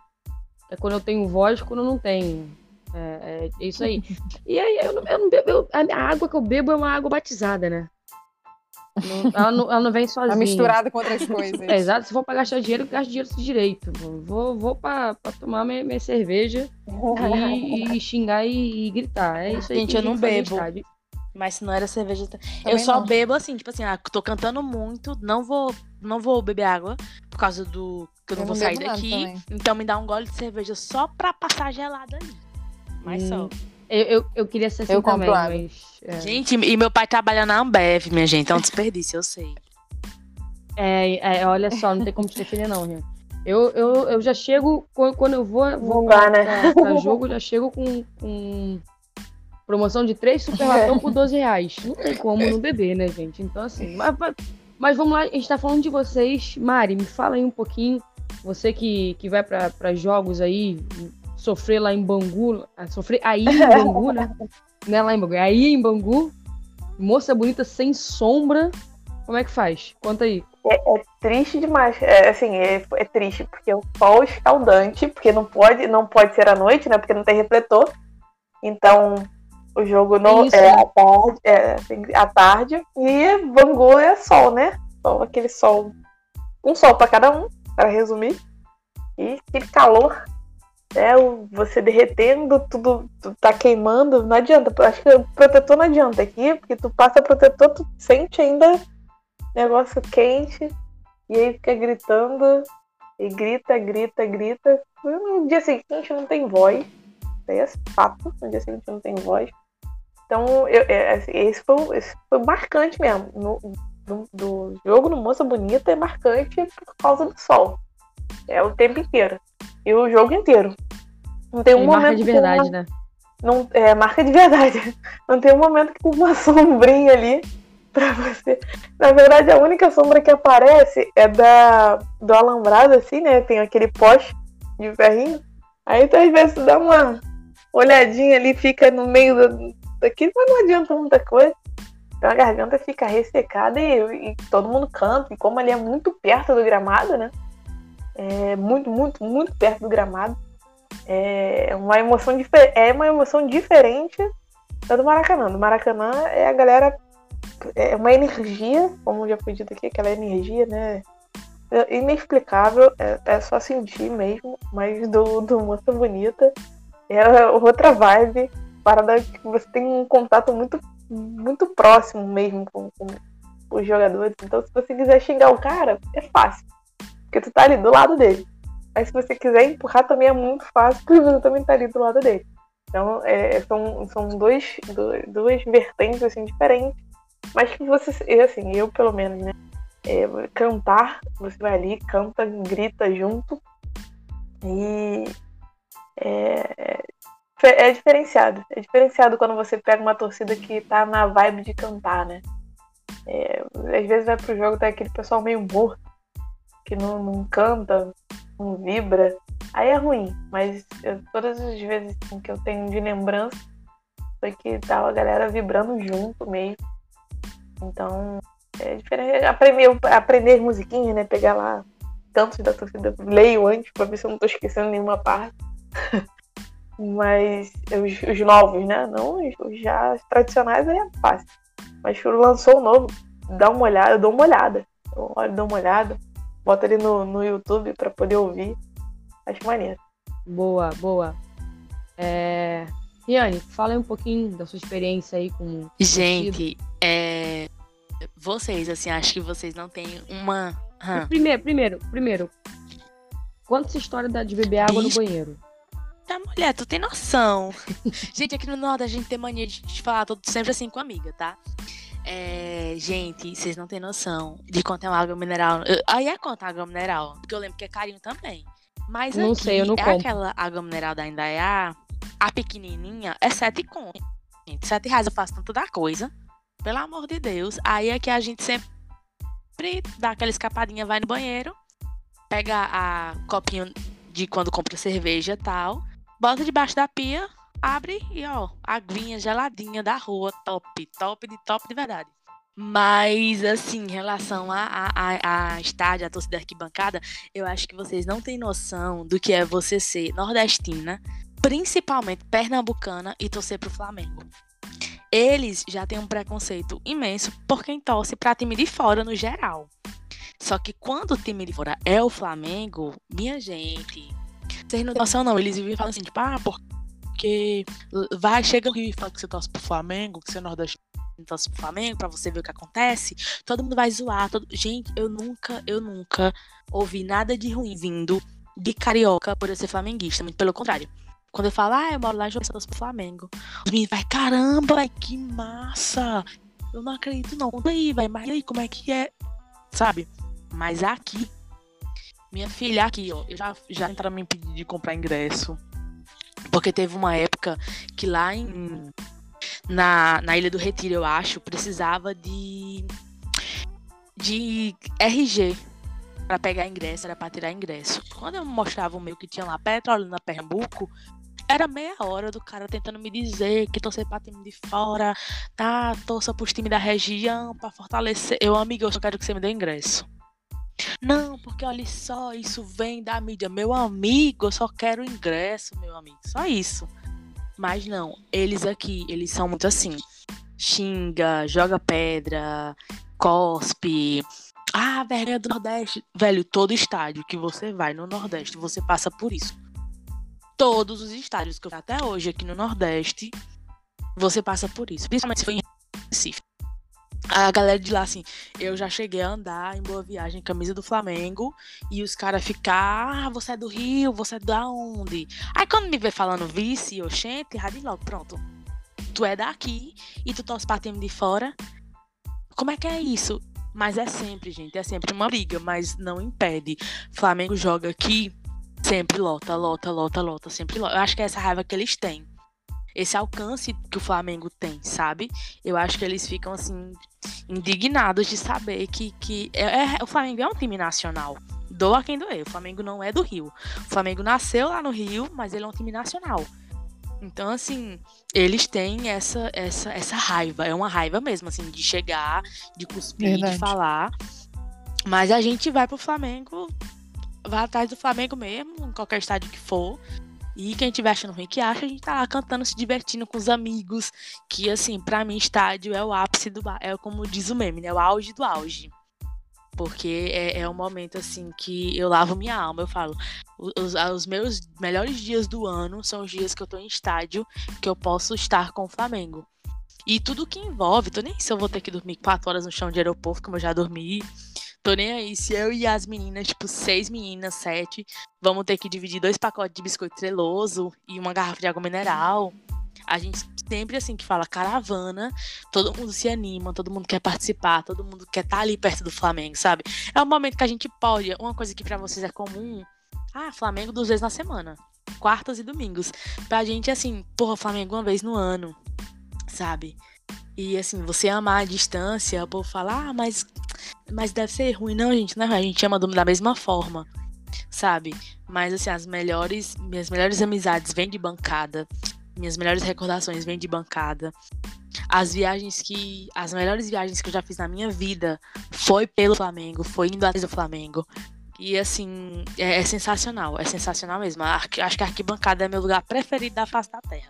É quando eu tenho voz quando eu não tenho. É, é isso aí. E aí eu não, eu não bebo. eu- a água que eu bebo é uma água batizada, né? Não- ela, não, ela não vem sozinha. Tá misturado com outras coisas. É, exato. Se for pra gastar dinheiro, eu gasto dinheiro direito. Vou, vou pra, pra tomar minha, minha cerveja e, e xingar e, e gritar. É isso aí. Gente, eu não bebo. estádio. Mas se não era cerveja. Eu Também só não. bebo assim, tipo assim, ah, tô cantando muito, não vou, não vou beber água por causa do que eu não Eu vou não sair daqui. Então me dá um gole de cerveja só pra passar gelada ali. Mas só. Eu, eu, eu queria ser assim Eu compro também, mas. É, Gente, e meu pai trabalha na Ambev, minha gente. É um desperdício, eu sei. é, é, olha só, não tem como te defender, não, Rian. Eu, eu, eu já chego, quando eu vou, vou dá, pra, né? pra- pra jogo, eu já chego com, com promoção de três superlatão por 12 reais. Não tem como não beber, né, gente? Então, assim, mas, mas- vamos lá, a gente tá falando de vocês. Mari, me fala aí um pouquinho. Você que, que vai pra jogos aí, sofrer lá em Bangu, sofrer aí em Bangu, né? Não é lá em Bangu, é aí em Bangu. Moça bonita sem sombra. Como é que faz? Conta aí. Triste demais. É, assim, é, é triste, porque o sol escaldante, porque não pode, não pode ser à noite, né? Porque não tem refletor. Então, o jogo não Isso. é à tarde, é tem- à tarde. E Bangu é sol, né? Sol, aquele sol. Um sol para cada um, para resumir. E aquele calor. É, o- você derretendo, tudo, tudo tá queimando, não adianta. Acho que o protetor não adianta aqui, porque tu passa protetor, tu sente ainda negócio quente, e aí fica gritando, e grita, grita, grita. No dia seguinte não tem voz. Isso aí é fato, no dia seguinte não tem voz. Então, eu, é, assim, esse, foi, esse foi marcante mesmo. No, do, do jogo no Moça Bonita é marcante por causa do sol. É o tempo inteiro. E o jogo inteiro. Não tem um Tem momento marca de tem uma- verdade, né? não, é marca de verdade. Não tem um momento que tem uma sombrinha ali pra você. Na verdade, a única sombra que aparece é da do alambrado, assim, né? Tem aquele poste de ferrinho. Aí tu às vezes dá uma olhadinha ali, fica no meio do, daquilo, mas não adianta muita coisa. Então a garganta fica ressecada e, e todo mundo canta. E como ali é muito perto do gramado, né? É muito, muito, muito perto do gramado. É uma emoção, é uma emoção diferente da do Maracanã. Do Maracanã é a galera. É uma energia, como já foi dito aqui, aquela energia, né? É inexplicável, é, é só sentir mesmo, mas do, do Moça Bonita é outra vibe, parada que você tem um contato muito, muito próximo mesmo com, com os jogadores. Então, se você quiser xingar o cara, é fácil, porque tu tá ali do lado dele. Mas se você quiser empurrar também é muito fácil, porque você também tá ali do lado dele. Então, é, são, são dois, dois, duas vertentes assim, diferentes. Mas que você, assim, eu pelo menos, né? é, cantar, você vai ali, canta, grita junto. E é, é, é diferenciado. É diferenciado quando você pega uma torcida que tá na vibe de cantar, né? É, às vezes vai pro jogo, tá aquele pessoal meio morto, que não, não canta, não vibra. Aí é ruim, mas eu- todas as vezes assim, que eu tenho de lembrança foi que tava a galera vibrando junto mesmo. Então, é diferente. Aprender, aprender musiquinha, né? Pegar lá cantos da torcida, leio antes pra ver se eu não tô esquecendo nenhuma parte. Mas os, os novos, né? Não os, os já tradicionais aí é fácil. Mas lançou o novo, dá uma olhada, eu dou uma olhada. Eu olho, dou uma olhada, boto ali no, no YouTube pra poder ouvir. Acho maneiro. Boa, boa. É... Riane, fala aí um pouquinho da sua experiência aí com. Gente, é... vocês, assim, acho que vocês não têm uma. Hã. Primeiro, primeiro, primeiro. Conta essa história da- de beber água no banheiro. Eita, mulher, tu tem noção. gente, aqui no Nordeste a gente tem mania de, falar tudo sempre assim com amiga, tá? É, gente, vocês não têm noção de quanto é uma água mineral. Aí é quanto água mineral? Porque eu lembro que é carinho também. Mas não aqui, sei, eu não é compro. aquela água mineral da Indaiá, a pequenininha, é sete conto. Gente, sete reais eu faço tanto da coisa. Pelo amor de Deus. Aí é que a gente sempre dá aquela escapadinha, vai no banheiro, pega a copinho de quando compra cerveja e tal, bota debaixo da pia, abre e ó, aguinha geladinha da rua, top, top de top de verdade. Mas, assim, em relação a, a, a, estádio, a torcida arquibancada, eu acho que vocês não têm noção do que é você ser nordestina, principalmente pernambucana, e torcer pro Flamengo. Eles já têm um preconceito imenso por quem torce pra time de fora no geral. Só que quando o time de fora é o Flamengo, minha gente, vocês não têm noção não, eles vivem falando assim, tipo, ah, porque vai, chega Rio e fala que você torce pro Flamengo, que você é nordestino torce pro Flamengo, pra você ver o que acontece, todo mundo vai zoar. Todo... Gente, eu nunca, eu nunca ouvi nada de ruim vindo de carioca por eu ser flamenguista, muito pelo contrário. Quando eu falo, ah, eu moro lá em João Pessoa, pro Flamengo. Os meninos vai, caramba, véi, que massa! Eu não acredito, não. Conta aí, vai, mas aí, como é que é? Sabe? Mas aqui, minha filha, aqui, ó, eu já, já entraram me pedir de comprar ingresso. Porque teve uma época que lá em. Na, na Ilha do Retiro, eu acho, precisava de. de RG para pegar ingresso, era para tirar ingresso. Quando eu mostrava o meu que tinha lá, Petrolina, Pernambuco, era meia hora do cara tentando me dizer que torcer pra time de fora, tá? Torça pros times da região pra fortalecer. Eu, amigo, eu só quero que você me dê ingresso. Não, porque olha só, isso vem da mídia. Meu amigo, eu só quero ingresso, meu amigo. Só isso. Mas não, eles aqui, eles são muito assim. Xinga, joga pedra, cospe. Ah, vergonha do Nordeste. Velho, todo estádio que você vai no Nordeste, você passa por isso todos os estádios que eu até hoje aqui no Nordeste, você passa por isso. Principalmente se for em Recife. A galera de lá, assim, eu já cheguei a andar em Boa Viagem, camisa do Flamengo, e os caras ficar, ah, você é do Rio, você é da onde? Aí quando me vê falando vice, oxente, rádio logo, pronto. Tu é daqui e tu torce pra time de fora. Como é que é isso? Mas é sempre, gente, é sempre uma briga, mas não impede. Flamengo joga aqui, Sempre lota, lota, lota, lota, sempre lota. Eu acho que é essa raiva que eles têm. Esse alcance que o Flamengo tem, sabe? Eu acho que eles ficam, assim, indignados de saber que, que é, é, o Flamengo é um time nacional. Doa quem doer. O Flamengo não é do Rio. O Flamengo nasceu lá no Rio, mas ele é um time nacional. Então, assim, eles têm essa, essa, essa raiva. É uma raiva mesmo, assim, de chegar, de cuspir, Verdade. de falar. Mas a gente vai pro Flamengo vai atrás do Flamengo mesmo, em qualquer estádio que for. E quem tiver achando ruim que acha, a gente tá lá cantando, se divertindo com os amigos. Que, assim, pra mim, estádio é o ápice do. É como diz o meme, né? O auge do auge. Porque é, é um momento, assim, que eu lavo minha alma. Eu falo, os, os meus melhores dias do ano são os dias que eu tô em estádio, que eu posso estar com o Flamengo. E tudo que envolve, tô nem se eu vou ter que dormir quatro horas no chão de aeroporto, como eu já dormi Tô nem aí. Se eu e as meninas, tipo, seis meninas, sete, vamos ter que dividir dois pacotes de biscoito treloso e uma garrafa de água mineral. A gente sempre assim que fala caravana, todo mundo se anima, todo mundo quer participar, todo mundo quer estar tá ali perto do Flamengo, sabe? É um momento que a gente pode, uma coisa que para vocês é comum, ah, Flamengo duas vezes na semana, quartas e domingos. Pra gente assim, porra, Flamengo uma vez no ano, sabe? E assim, você amar a distância, o povo fala, ah, mas mas deve ser ruim. Não, gente, não é. A gente ama da mesma forma, sabe? Mas, assim, as melhores, minhas melhores amizades vêm de bancada. Minhas melhores recordações vêm de bancada. As viagens que. As melhores viagens que eu já fiz na minha vida foi pelo Flamengo, foi indo atrás do Flamengo. E assim, é, é sensacional, é sensacional mesmo. acho que a arquibancada é meu lugar preferido da face da terra.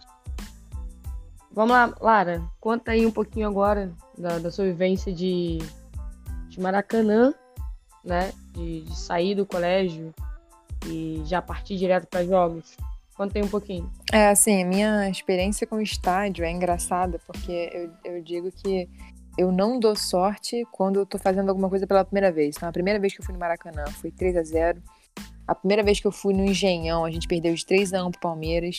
Vamos lá, Lara, conta aí um pouquinho agora da, da sua vivência de de Maracanã, né? De, de sair do colégio e já partir direto para jogos? Conta aí um pouquinho. É, assim, minha experiência com o estádio é engraçada, porque eu, eu digo que eu não dou sorte quando eu tô fazendo alguma coisa pela primeira vez. Então, a primeira vez que eu fui no Maracanã foi 3 a 0 A primeira vez que eu fui no Engenhão, a gente perdeu de 3 a 1 pro Palmeiras.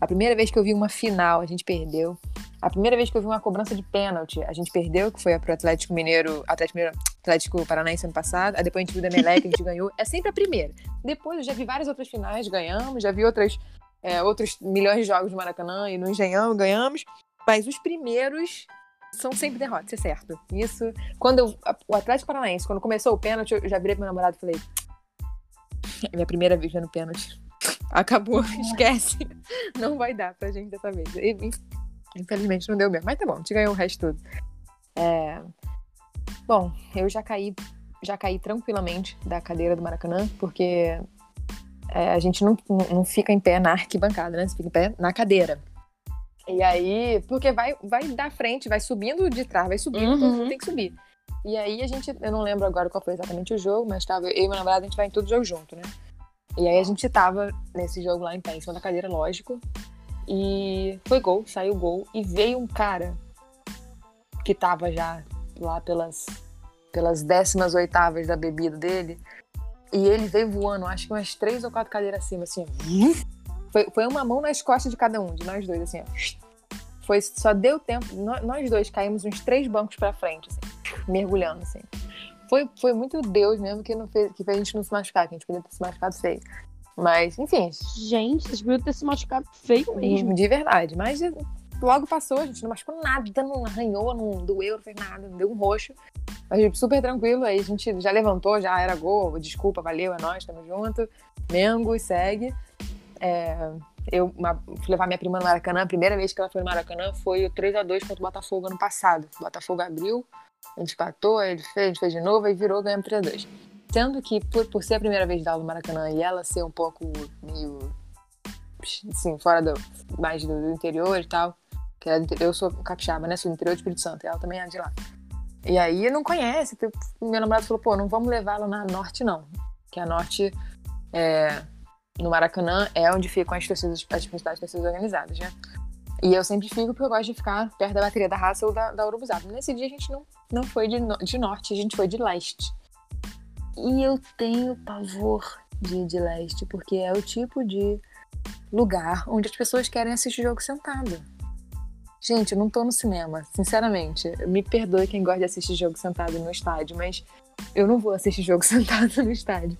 A primeira vez que eu vi uma final, a gente perdeu. A primeira vez que eu vi uma cobrança de pênalti, a gente perdeu, que foi pro Atlético Mineiro, Atlético, Mineiro, Atlético Paranaense ano passado. Aí depois a gente viu da Melec, a gente ganhou. É sempre a primeira. Depois eu já vi várias outras finais, ganhamos. Já vi outras, é, outros milhões de jogos no Maracanã e no Engenhão, ganhamos. Mas os primeiros são sempre derrotas, é certo. Isso, quando eu, o Atlético Paranaense, quando começou o pênalti, eu já virei pro meu namorado e falei: é minha primeira vez vendo pênalti. Acabou, esquece. Não vai dar pra gente dessa vez. Infelizmente não deu mesmo. Mas tá bom, a gente ganhou o resto tudo. É... Bom, eu já caí, já caí tranquilamente da cadeira do Maracanã, porque é, a gente não, não fica em pé na arquibancada, né? Você fica em pé na cadeira. E aí, porque vai, vai da frente, vai subindo de trás, vai subindo, uhum. tem que subir. E aí a gente, eu não lembro agora qual foi exatamente o jogo, mas tava eu e meu namorado, a gente vai em todo jogo junto, né? E aí a gente tava nesse jogo lá em pé, em cima da cadeira, lógico. E foi gol, saiu gol. E veio um cara que tava já lá pelas, pelas décimas oitavas da bebida dele. E ele veio voando, acho que umas três ou quatro cadeiras acima, assim. Foi, foi uma mão nas costas de cada um, de nós dois, assim, ó. Foi, só deu tempo, nós dois caímos uns três bancos pra frente, assim, mergulhando, assim. Foi, foi muito Deus mesmo que, não fez, que fez a gente não se machucar, que a gente podia ter se machucado feio. Mas, enfim. Gente, vocês podiam ter se machucado feio mesmo. De verdade. Mas logo passou, a gente não machucou nada, não arranhou, não doeu, não fez nada, não deu um roxo. Mas super tranquilo, aí a gente já levantou, já era gol, desculpa, valeu, é nóis, tamo junto. Mengo e segue. É, eu uma, fui levar minha prima no Maracanã, a primeira vez que ela foi no Maracanã foi o 3 a 2 contra o Botafogo ano passado. O Botafogo abriu, a gente empatou, ele fez, gente fez de novo, aí virou, ganhamos 3 a 2 Sendo que, por, por ser a primeira vez dela no Maracanã e ela ser um pouco meio. assim, fora do. mais do, do interior e tal. Que é, eu sou capixaba, né? Sou do interior do Espírito Santo, e ela também é de lá. E aí não conhece. Meu namorado falou, pô, não vamos levar ela na norte, não. Que a norte é, no Maracanã é onde ficam as torcidas, as principais torcidas organizadas, né? E eu sempre fico porque eu gosto de ficar perto da bateria da raça ou da, da Urubuzada. Nesse dia a gente não, não foi de, de norte, a gente foi de leste. E eu tenho pavor de ir de leste, porque é o tipo de lugar onde as pessoas querem assistir jogo sentado. Gente, eu não tô no cinema, sinceramente. Me perdoe quem gosta de assistir jogo sentado no estádio, mas eu não vou assistir jogo sentado no estádio.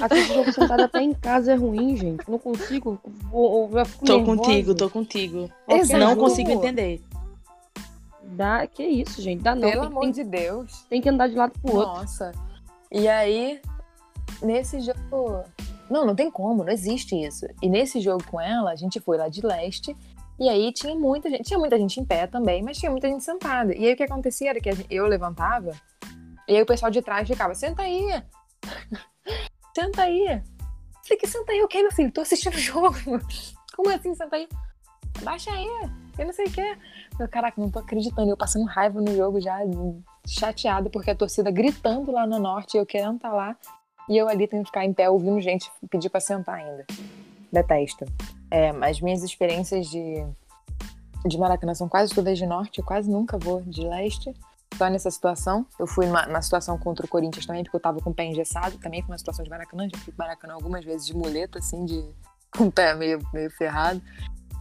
Assistir jogo sentado até em casa é ruim, gente. Não consigo. Vou, vou, tô nervosa. contigo, tô contigo. Exato. Não consigo entender. Dá, que isso, gente. Dá não. Pelo tem, amor tem, de Deus. Tem que andar de lado pro outro. Nossa. E aí, nesse jogo. Não, não tem como, não existe isso. E nesse jogo com ela, a gente foi lá de leste. E aí tinha muita gente, tinha muita gente em pé também, mas tinha muita gente sentada. E aí o que acontecia era que eu levantava e aí o pessoal de trás ficava, senta aí. senta aí. Falei, que senta aí o quê, meu filho? Tô assistindo o jogo. Como assim, senta aí? Baixa aí. Eu não sei o quê. Caraca, não tô acreditando. Eu passando raiva no jogo já, chateada, porque a torcida gritando lá no norte, eu querendo estar tá lá. E eu ali tendo que ficar em pé ouvindo gente pedir pra sentar ainda. Detesto. É, as minhas experiências de, de Maracanã são quase todas de norte, eu quase nunca vou de leste só nessa situação. Eu fui numa, situação contra o Corinthians também, porque eu tava com o pé engessado. Também foi uma situação de Maracanã. Já fui Maracanã algumas vezes de muleta, assim, de, com o pé meio, meio ferrado.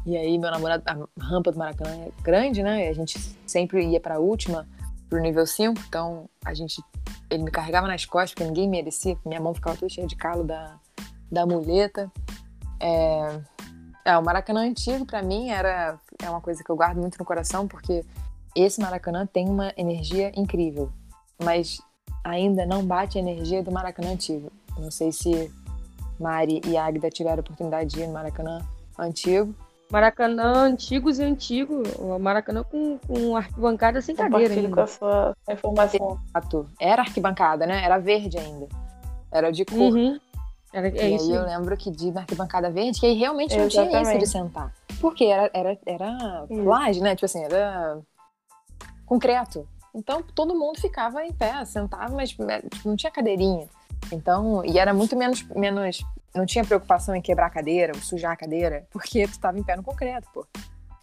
E aí, meu namorado, a rampa do Maracanã é grande, né? E a gente sempre ia pra última, pro nível 5. Então, a gente. Ele me carregava nas costas, porque ninguém merecia. Minha mão ficava toda cheia de calo da, da muleta. É, é, o Maracanã antigo, para mim, era é uma coisa que eu guardo muito no coração, porque esse Maracanã tem uma energia incrível, mas ainda não bate a energia do Maracanã antigo. Não sei se Mari e Agda tiveram a oportunidade de ir no Maracanã antigo. Maracanã antigos e antigo, o Maracanã com, com arquibancada sem cadeira ainda. com a sua informação. Exato. Era arquibancada, né? Era verde ainda. Era de cor. Uhum. Era, é e aí eu lembro que de arquibancada verde, que aí realmente não Exatamente. tinha isso de sentar. Porque era, era, era laje, né? Tipo assim, era concreto. Então todo mundo ficava em pé, sentava, mas é, tipo, não tinha cadeirinha. Então, e era muito menos, menos. Não tinha preocupação em quebrar a cadeira, ou sujar a cadeira, porque tu estava em pé no concreto, pô.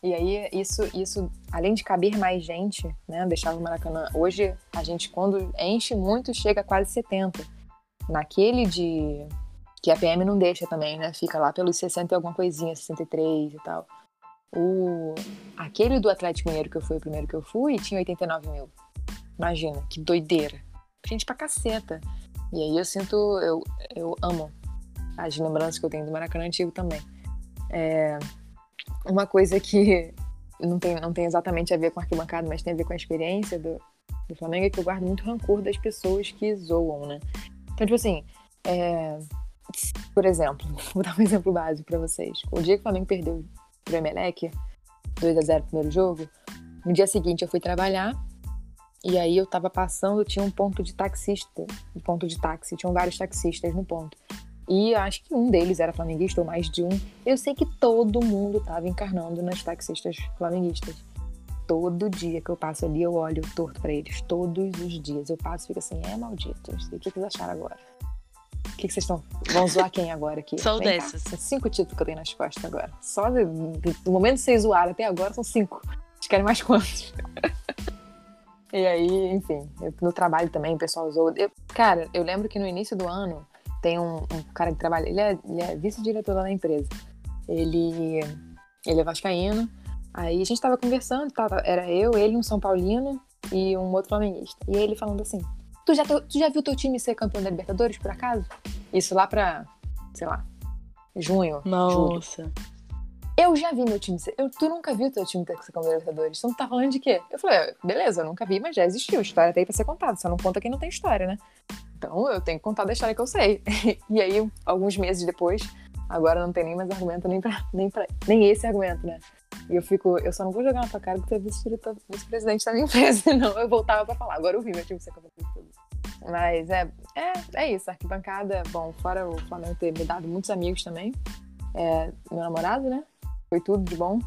E aí, isso, isso, além de caber mais gente, né, deixava o Maracanã. Hoje, a gente, quando enche muito, chega a quase 70. Naquele de, Que a PM não deixa também, né? Fica lá pelos 60 e alguma coisinha, 63 e tal. O... Aquele do Atlético Mineiro que eu fui, o primeiro que eu fui, tinha 89 mil. Imagina, que doideira. Gente pra caceta. E aí eu sinto, eu, eu amo as lembranças que eu tenho do Maracanã Antigo também. É... Uma coisa que não tem, não tem exatamente a ver com arquibancada, mas tem a ver com a experiência do, do Flamengo, é que eu guardo muito rancor das pessoas que zoam, né? Então, tipo assim, é... por exemplo, vou dar um exemplo básico para vocês. O dia que o Flamengo perdeu pro Emelec, 2 a 0 no primeiro jogo, no dia seguinte eu fui trabalhar e aí eu tava passando, tinha um ponto de taxista, um ponto de táxi, tinham vários taxistas no ponto. E acho que um deles era flamenguista, ou mais de um. Eu sei que todo mundo tava encarnando nas taxistas flamenguistas. Todo dia que eu passo ali, eu olho torto para eles. Todos os dias. Eu passo e fico assim, é maldito. O que, vocês acharam agora? O que, vocês estão. Vão zoar quem agora aqui? Sou Vem dessas. Cá. São cinco títulos que eu tenho nas costas agora. Só do, do momento de vocês zoaram até agora são cinco. Vocês querem mais quantos? E aí, enfim, eu, no trabalho também o pessoal usou. Eu, cara, eu lembro que no início do ano tem um, um cara que trabalha, ele é, ele é vice-diretor lá na empresa. Ele, ele é vascaíno. Aí a gente tava conversando, tava, era eu, ele, um São Paulino e um outro flamenguista. E ele falando assim: tu já, tu já viu teu time ser campeão da Libertadores, por acaso? Isso lá pra, sei lá, junho. Nossa. Julho. Eu já vi meu time ser. Eu, tu nunca viu teu time ter que ser campeão da Libertadores? Tu não tá falando de quê? Eu falei, beleza, eu nunca vi, mas já existiu. A história aí pra ser contada. Só não conta quem não tem história, né? Então eu tenho que contar da história que eu sei. e aí, alguns meses depois, agora não tem nem mais argumento, nem, pra, nem, pra, nem esse argumento, né? E eu fico, eu só não vou jogar na tua cara que tu é vice-presidente da minha empresa, senão eu voltava pra falar. Agora eu vi meu time ser campeão Libertadores. Mas é, é, é isso, arquibancada, bom, fora o Flamengo ter me dado muitos amigos também. É, meu namorado, né? foi tudo de bom.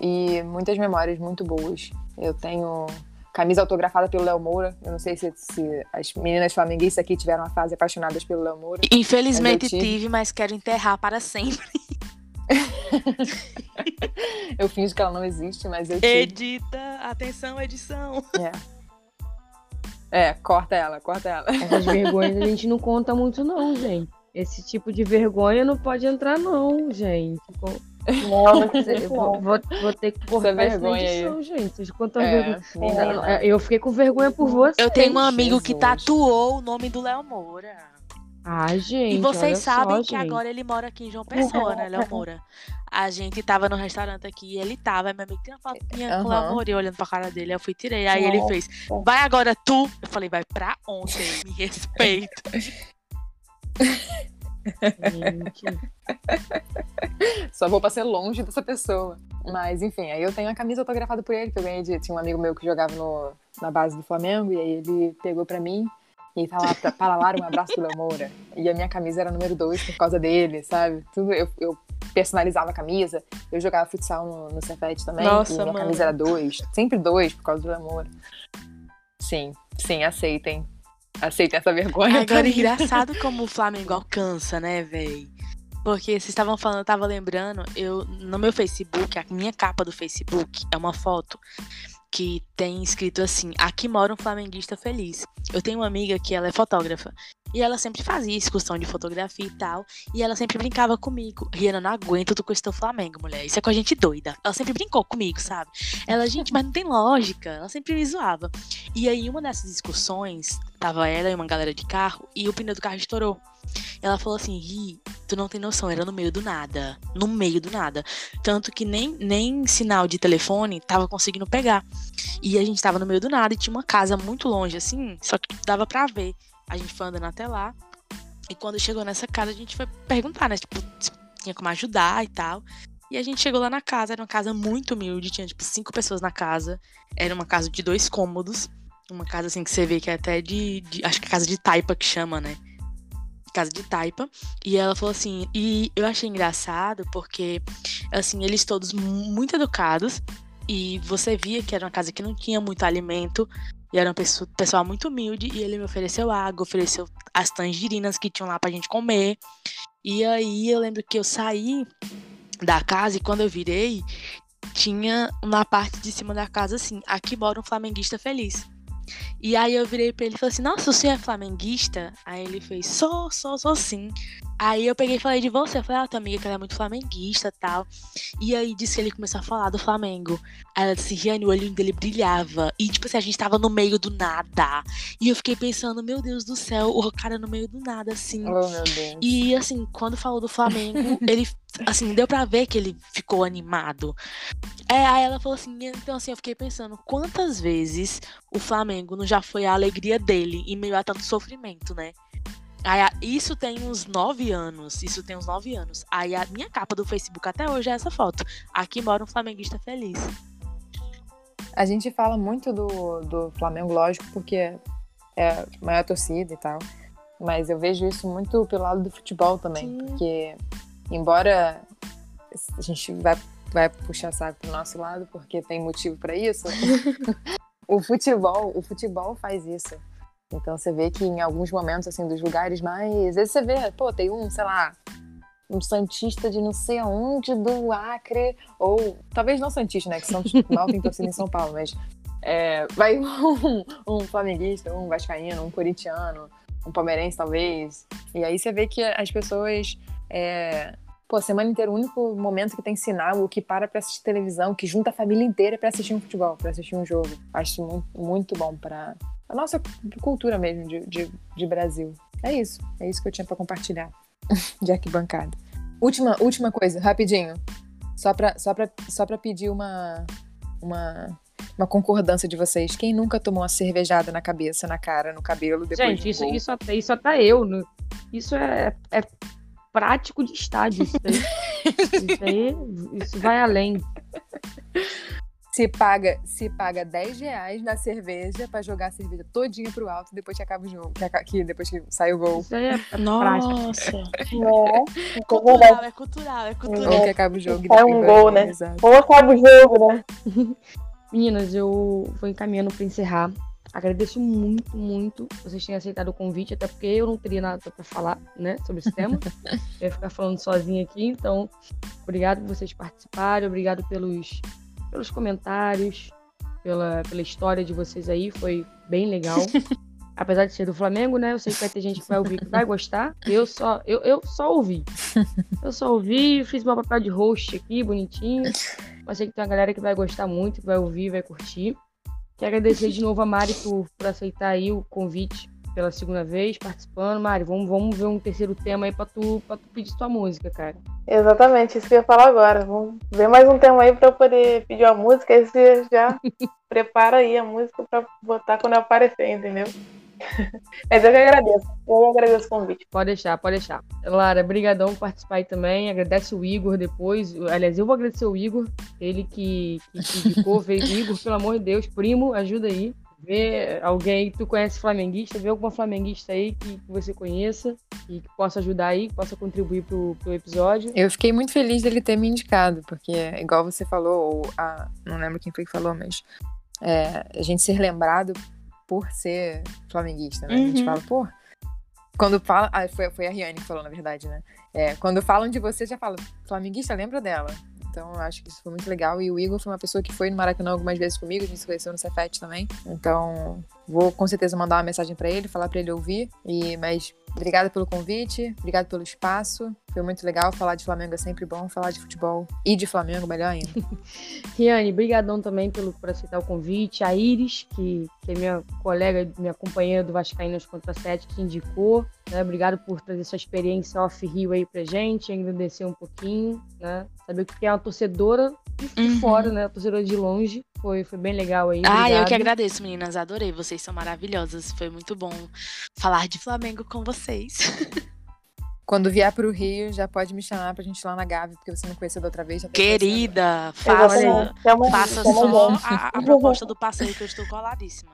E muitas memórias muito boas. Eu tenho camisa autografada pelo Léo Moura. Eu não sei se, se, as meninas flamenguistas aqui tiveram uma fase apaixonadas pelo Léo Moura. Infelizmente mas tive. tive, mas quero enterrar para sempre. eu finjo que ela não existe, mas eu tive. Edita, atenção, edição. É. É, corta ela, corta ela. Essas vergonhas a gente não conta muito, não, gente. Esse tipo de vergonha não pode entrar, não, gente. Não, vou, vou, vou, ter que cortar essa vergonha edição, aí. gente. Quanto é, vergonha. É, eu fiquei com vergonha por você. Eu tenho um amigo Jesus. que tatuou o nome do Léo Moura. Ai, gente. E vocês sabem só, que gente. agora ele mora aqui em João Pessoa, né, Léo Moura? A gente tava no restaurante aqui e ele tava. Meu amigo tem uma foto minha uhum. com o Léo Moura olhando pra cara dele. Eu fui tirei. Aí ele fez: Vai agora tu. Eu falei: Vai pra ontem. Me respeita. Só vou pra ser longe dessa pessoa. Mas, enfim, aí eu tenho a camisa autografada por ele, que eu ganhei de. Tinha um amigo meu que jogava no, na base do Flamengo, e aí ele pegou pra mim. E tá lá, para lá, um abraço do Léo Moura. E a minha camisa era número 2 por causa dele, sabe? Tudo, eu, eu personalizava a camisa. Eu jogava futsal no, no Cefete também. Nossa, e minha mano. camisa era 2. Sempre 2 por causa do Léo Moura. Sim, sim, aceitem aceitem essa vergonha. Agora, engraçado como o Flamengo alcança, né, velho? Porque vocês estavam falando, eu tava lembrando, eu no meu Facebook, a minha capa do Facebook é uma foto que tem escrito assim: Aqui mora um flamenguista feliz. Eu tenho uma amiga que ela é fotógrafa. E ela sempre fazia excursão de fotografia e tal. E ela sempre brincava comigo. Rihanna, não aguento tu teu Flamengo, mulher. Isso é com a gente doida. Ela sempre brincou comigo, sabe? Ela, gente, mas não tem lógica. Ela sempre me zoava. E aí, uma dessas excursões, tava ela e uma galera de carro. E o pneu do carro estourou. Ela falou assim: Ri, tu não tem noção, era no meio do nada. No meio do nada. Tanto que nem, nem sinal de telefone tava conseguindo pegar. E a gente tava no meio do nada e tinha uma casa muito longe, assim, só que dava pra ver. A gente foi andando até lá. E quando chegou nessa casa, a gente foi perguntar, né? Tipo, se tinha como ajudar e tal. E a gente chegou lá na casa, era uma casa muito humilde, tinha tipo cinco pessoas na casa. Era uma casa de dois cômodos. Uma casa assim que você vê que é até de. de acho que é casa de taipa que chama, né? Casa de taipa. E ela falou assim. E eu achei engraçado porque, assim, eles todos muito educados. E você via que era uma casa que não tinha muito alimento. E era um pessoal muito humilde. E ele me ofereceu água, ofereceu as tangerinas que tinham lá pra gente comer. E aí eu lembro que eu saí da casa e quando eu virei, tinha na parte de cima da casa assim: aqui mora um flamenguista feliz. E aí eu virei pra ele e falei assim, nossa, o senhor é flamenguista? Aí ele fez, sou, sou, sou sim. Aí eu peguei e falei de você. Eu falei, ah, tua amiga que ela é muito flamenguista e tal. E aí disse que ele começou a falar do Flamengo. Aí ela disse, Riane, o olho dele brilhava. E tipo assim, a gente tava no meio do nada. E eu fiquei pensando, meu Deus do céu, o cara no meio do nada, assim. Oh, meu Deus. E assim, quando falou do Flamengo, ele, assim, deu pra ver que ele ficou animado. É, aí ela falou assim, então assim, eu fiquei pensando, quantas vezes o Flamengo não já foi a alegria dele em meio a tanto sofrimento, né? Aí, isso tem uns nove anos. Isso tem uns nove anos. Aí a minha capa do Facebook até hoje é essa foto. Aqui mora um flamenguista feliz. A gente fala muito do, do Flamengo, lógico, porque é a maior torcida e tal. Mas eu vejo isso muito pelo lado do futebol também. Sim. Porque, embora a gente vai, vai puxar saco pro nosso lado, porque tem motivo pra isso, o futebol, o futebol faz isso. Então você vê que em alguns momentos, assim, dos lugares mais. Às vezes você vê, pô, tem um, sei lá, um Santista de não sei aonde do Acre, ou talvez não Santista, né? Que Santos mal tem torcida em São Paulo, mas é, vai um, um flamenguista, um vascaíno, um corintiano, um palmeirense, talvez. E aí você vê que as pessoas. É, pô, semana inteira, o único momento que tem sinal, o que para pra assistir televisão, que junta a família inteira pra assistir um futebol, pra assistir um jogo. Acho muito, muito bom pra a nossa cultura mesmo de, de, de Brasil. É isso. É isso que eu tinha pra compartilhar de arquibancada. Última, última coisa, rapidinho. Só pra, só pra, só pra pedir uma, uma, uma concordância de vocês. Quem nunca tomou uma cervejada na cabeça, na cara, no cabelo, depois Gente, de um isso, gol? isso, até, isso até eu. no- Isso é, é prático de estádio. Isso isso aí isso vai além. Se paga, se paga 10 reais na cerveja pra jogar a cerveja todinha pro alto depois que acaba o jogo. Que, que depois que sai o gol. Isso aí é, é. Nossa. Né? Isso é cultural, é cultural, é Ou cultural. que acaba o jogo. depois um gol, né? Exato. Ou acaba o jogo, né? Meninas, eu vou encaminhando para encerrar. Agradeço muito, muito vocês terem aceitado o convite, até porque eu não teria nada para falar, né, sobre esse tema. eu ia ficar falando sozinha aqui, então, obrigado por vocês participarem, obrigado pelos, pelos comentários, pela, pela história de vocês aí, foi bem legal. Apesar de ser do Flamengo, né? Eu sei que vai ter gente que vai ouvir que vai gostar. Eu só, eu, eu só ouvi. Eu só ouvi, fiz meu papel de host aqui, bonitinho. Mas sei que tem uma galera que vai gostar muito, que vai ouvir, vai curtir. Quero agradecer de novo a Mari por, por aceitar aí o convite pela segunda vez, participando. Mari, vamos, vamos ver um terceiro tema aí pra tu, pra tu pedir tua música, cara. Exatamente, isso que eu ia falar agora. Vamos ver mais um tema aí pra eu poder pedir uma música, aí você já prepara aí a música pra botar quando aparecer, entendeu? Mas eu que agradeço. Eu agradeço o convite. Pode deixar, pode deixar. Lara, brigadão por participar aí também. Agradece o Igor depois. Aliás, eu vou agradecer o Igor, ele que, que, que indicou, veio Igor, pelo amor de Deus, primo, ajuda aí. Vê alguém que tu conhece flamenguista, vê alguma flamenguista aí que, que você conheça e que possa ajudar aí, que possa contribuir pro, pro episódio. Eu fiquei muito feliz dele ter me indicado, porque, igual você falou, ou a, não lembro quem foi que falou, mas é, a gente ser lembrado por ser flamenguista, né? A gente Uhum. fala, pô. Quando fala. Ah, foi, foi a Riane que falou, na verdade, né? É, quando falam de você, já fala, flamenguista, lembra dela. Então, eu acho que isso foi muito legal. E o Igor foi uma pessoa que foi no Maracanã algumas vezes comigo, a gente se conheceu no Cefet também. Então, vou com certeza mandar uma mensagem pra ele, falar pra ele ouvir. E, mas obrigada pelo convite, obrigada pelo espaço. Foi muito legal. Falar de Flamengo é sempre bom, falar de futebol e de Flamengo, melhor ainda. Riane, brigadão também pelo, por aceitar o convite. A Iris, que, que é minha colega, minha companheira do Vascaínos contra 7, que indicou. Né? Obrigado por trazer sua experiência off-Rio aí pra gente, agradecer um pouquinho, né? Saber o que é uma torcedora de, de Uhum. fora, né? Torcedora de longe. Foi, foi bem legal aí. Ah, eu que agradeço, meninas. Adorei. Vocês são maravilhosas. Foi muito bom falar de Flamengo com vocês. Quando vier pro Rio, já pode me chamar pra gente ir lá na Gávea, porque você não conheceu da outra vez. tá. Querida, faça, faça só a, a proposta do passeio que eu estou coladíssima.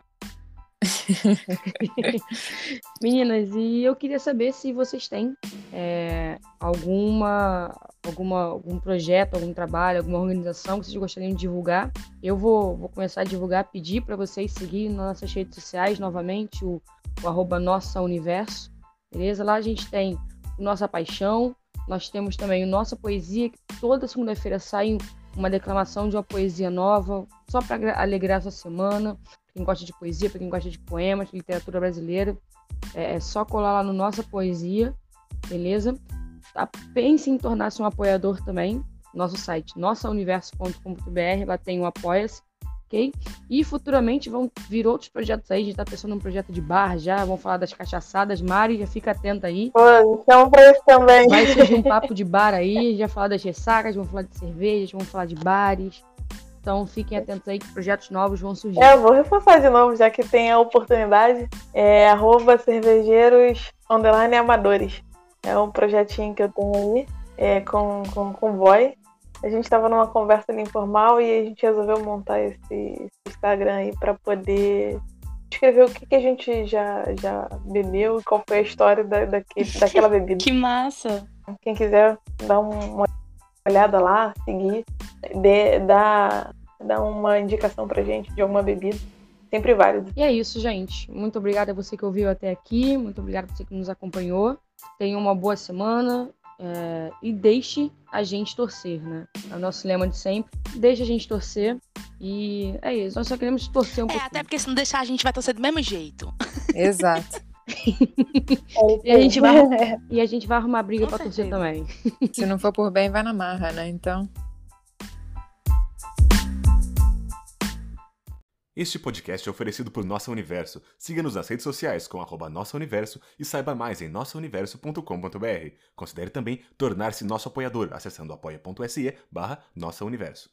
Meninas, e eu queria saber se vocês têm é, alguma, alguma, algum projeto, algum trabalho, alguma organização que vocês gostariam de divulgar. Eu vou, vou começar a divulgar, pedir para vocês seguirem nas nossas redes sociais novamente, o, o arroba Nossa Universo, beleza? Lá a gente tem o Nossa Paixão, nós temos também o Nossa Poesia, que toda segunda-feira sai um, uma declamação de uma poesia nova, só para alegrar a sua semana. Pra quem gosta de poesia, para quem gosta de poemas, de literatura brasileira, é, é só colar lá no Nossa Poesia, beleza? Tá, pense em tornar-se um apoiador também. Nosso site, nossauniverso.com.br, lá tem o Apoia-se ok? E futuramente vão vir outros projetos aí. A gente tá pensando num projeto de bar já, vão falar das cachaçadas. Mari, já fica atenta aí. Pô, chama pra isso também. Vai surgir um papo de bar aí, já falar das ressacas, vamos falar de cervejas, vamos falar de bares. Então fiquem atentos aí que projetos novos vão surgir. É, eu vou reforçar de novo, já que tem a oportunidade. É arroba cervejeiros underline amadores. É um projetinho que eu tenho aí é, com, com, com boy a gente estava numa conversa informal e a gente resolveu montar esse, esse Instagram aí para poder escrever o que, que a gente já, já bebeu e qual foi a história da, daquele, daquela bebida. que massa! Quem quiser dar uma olhada lá, seguir, dê, dar, dar uma indicação pra gente de alguma bebida. Sempre válido. E é isso, gente. Muito obrigada a você que ouviu até aqui. Muito obrigada a você que nos acompanhou. Tenha uma boa semana. É, e deixe a gente torcer, né? É o nosso lema de sempre. Deixe a gente torcer. E é isso. Nós só queremos torcer um é, pouquinho. Até porque se não deixar, a gente vai torcer do mesmo jeito. Exato. e, a gente vai, e a gente vai arrumar briga Com pra certeza. torcer também. Se não for por bem, vai na marra, né? Então. Este podcast é oferecido por Nossa Universo. Siga-nos nas redes sociais com arroba Nossa Universo e saiba mais em nossauniverso.com.br. Considere também tornar-se nosso apoiador acessando apoia.se barra Nossa Universo.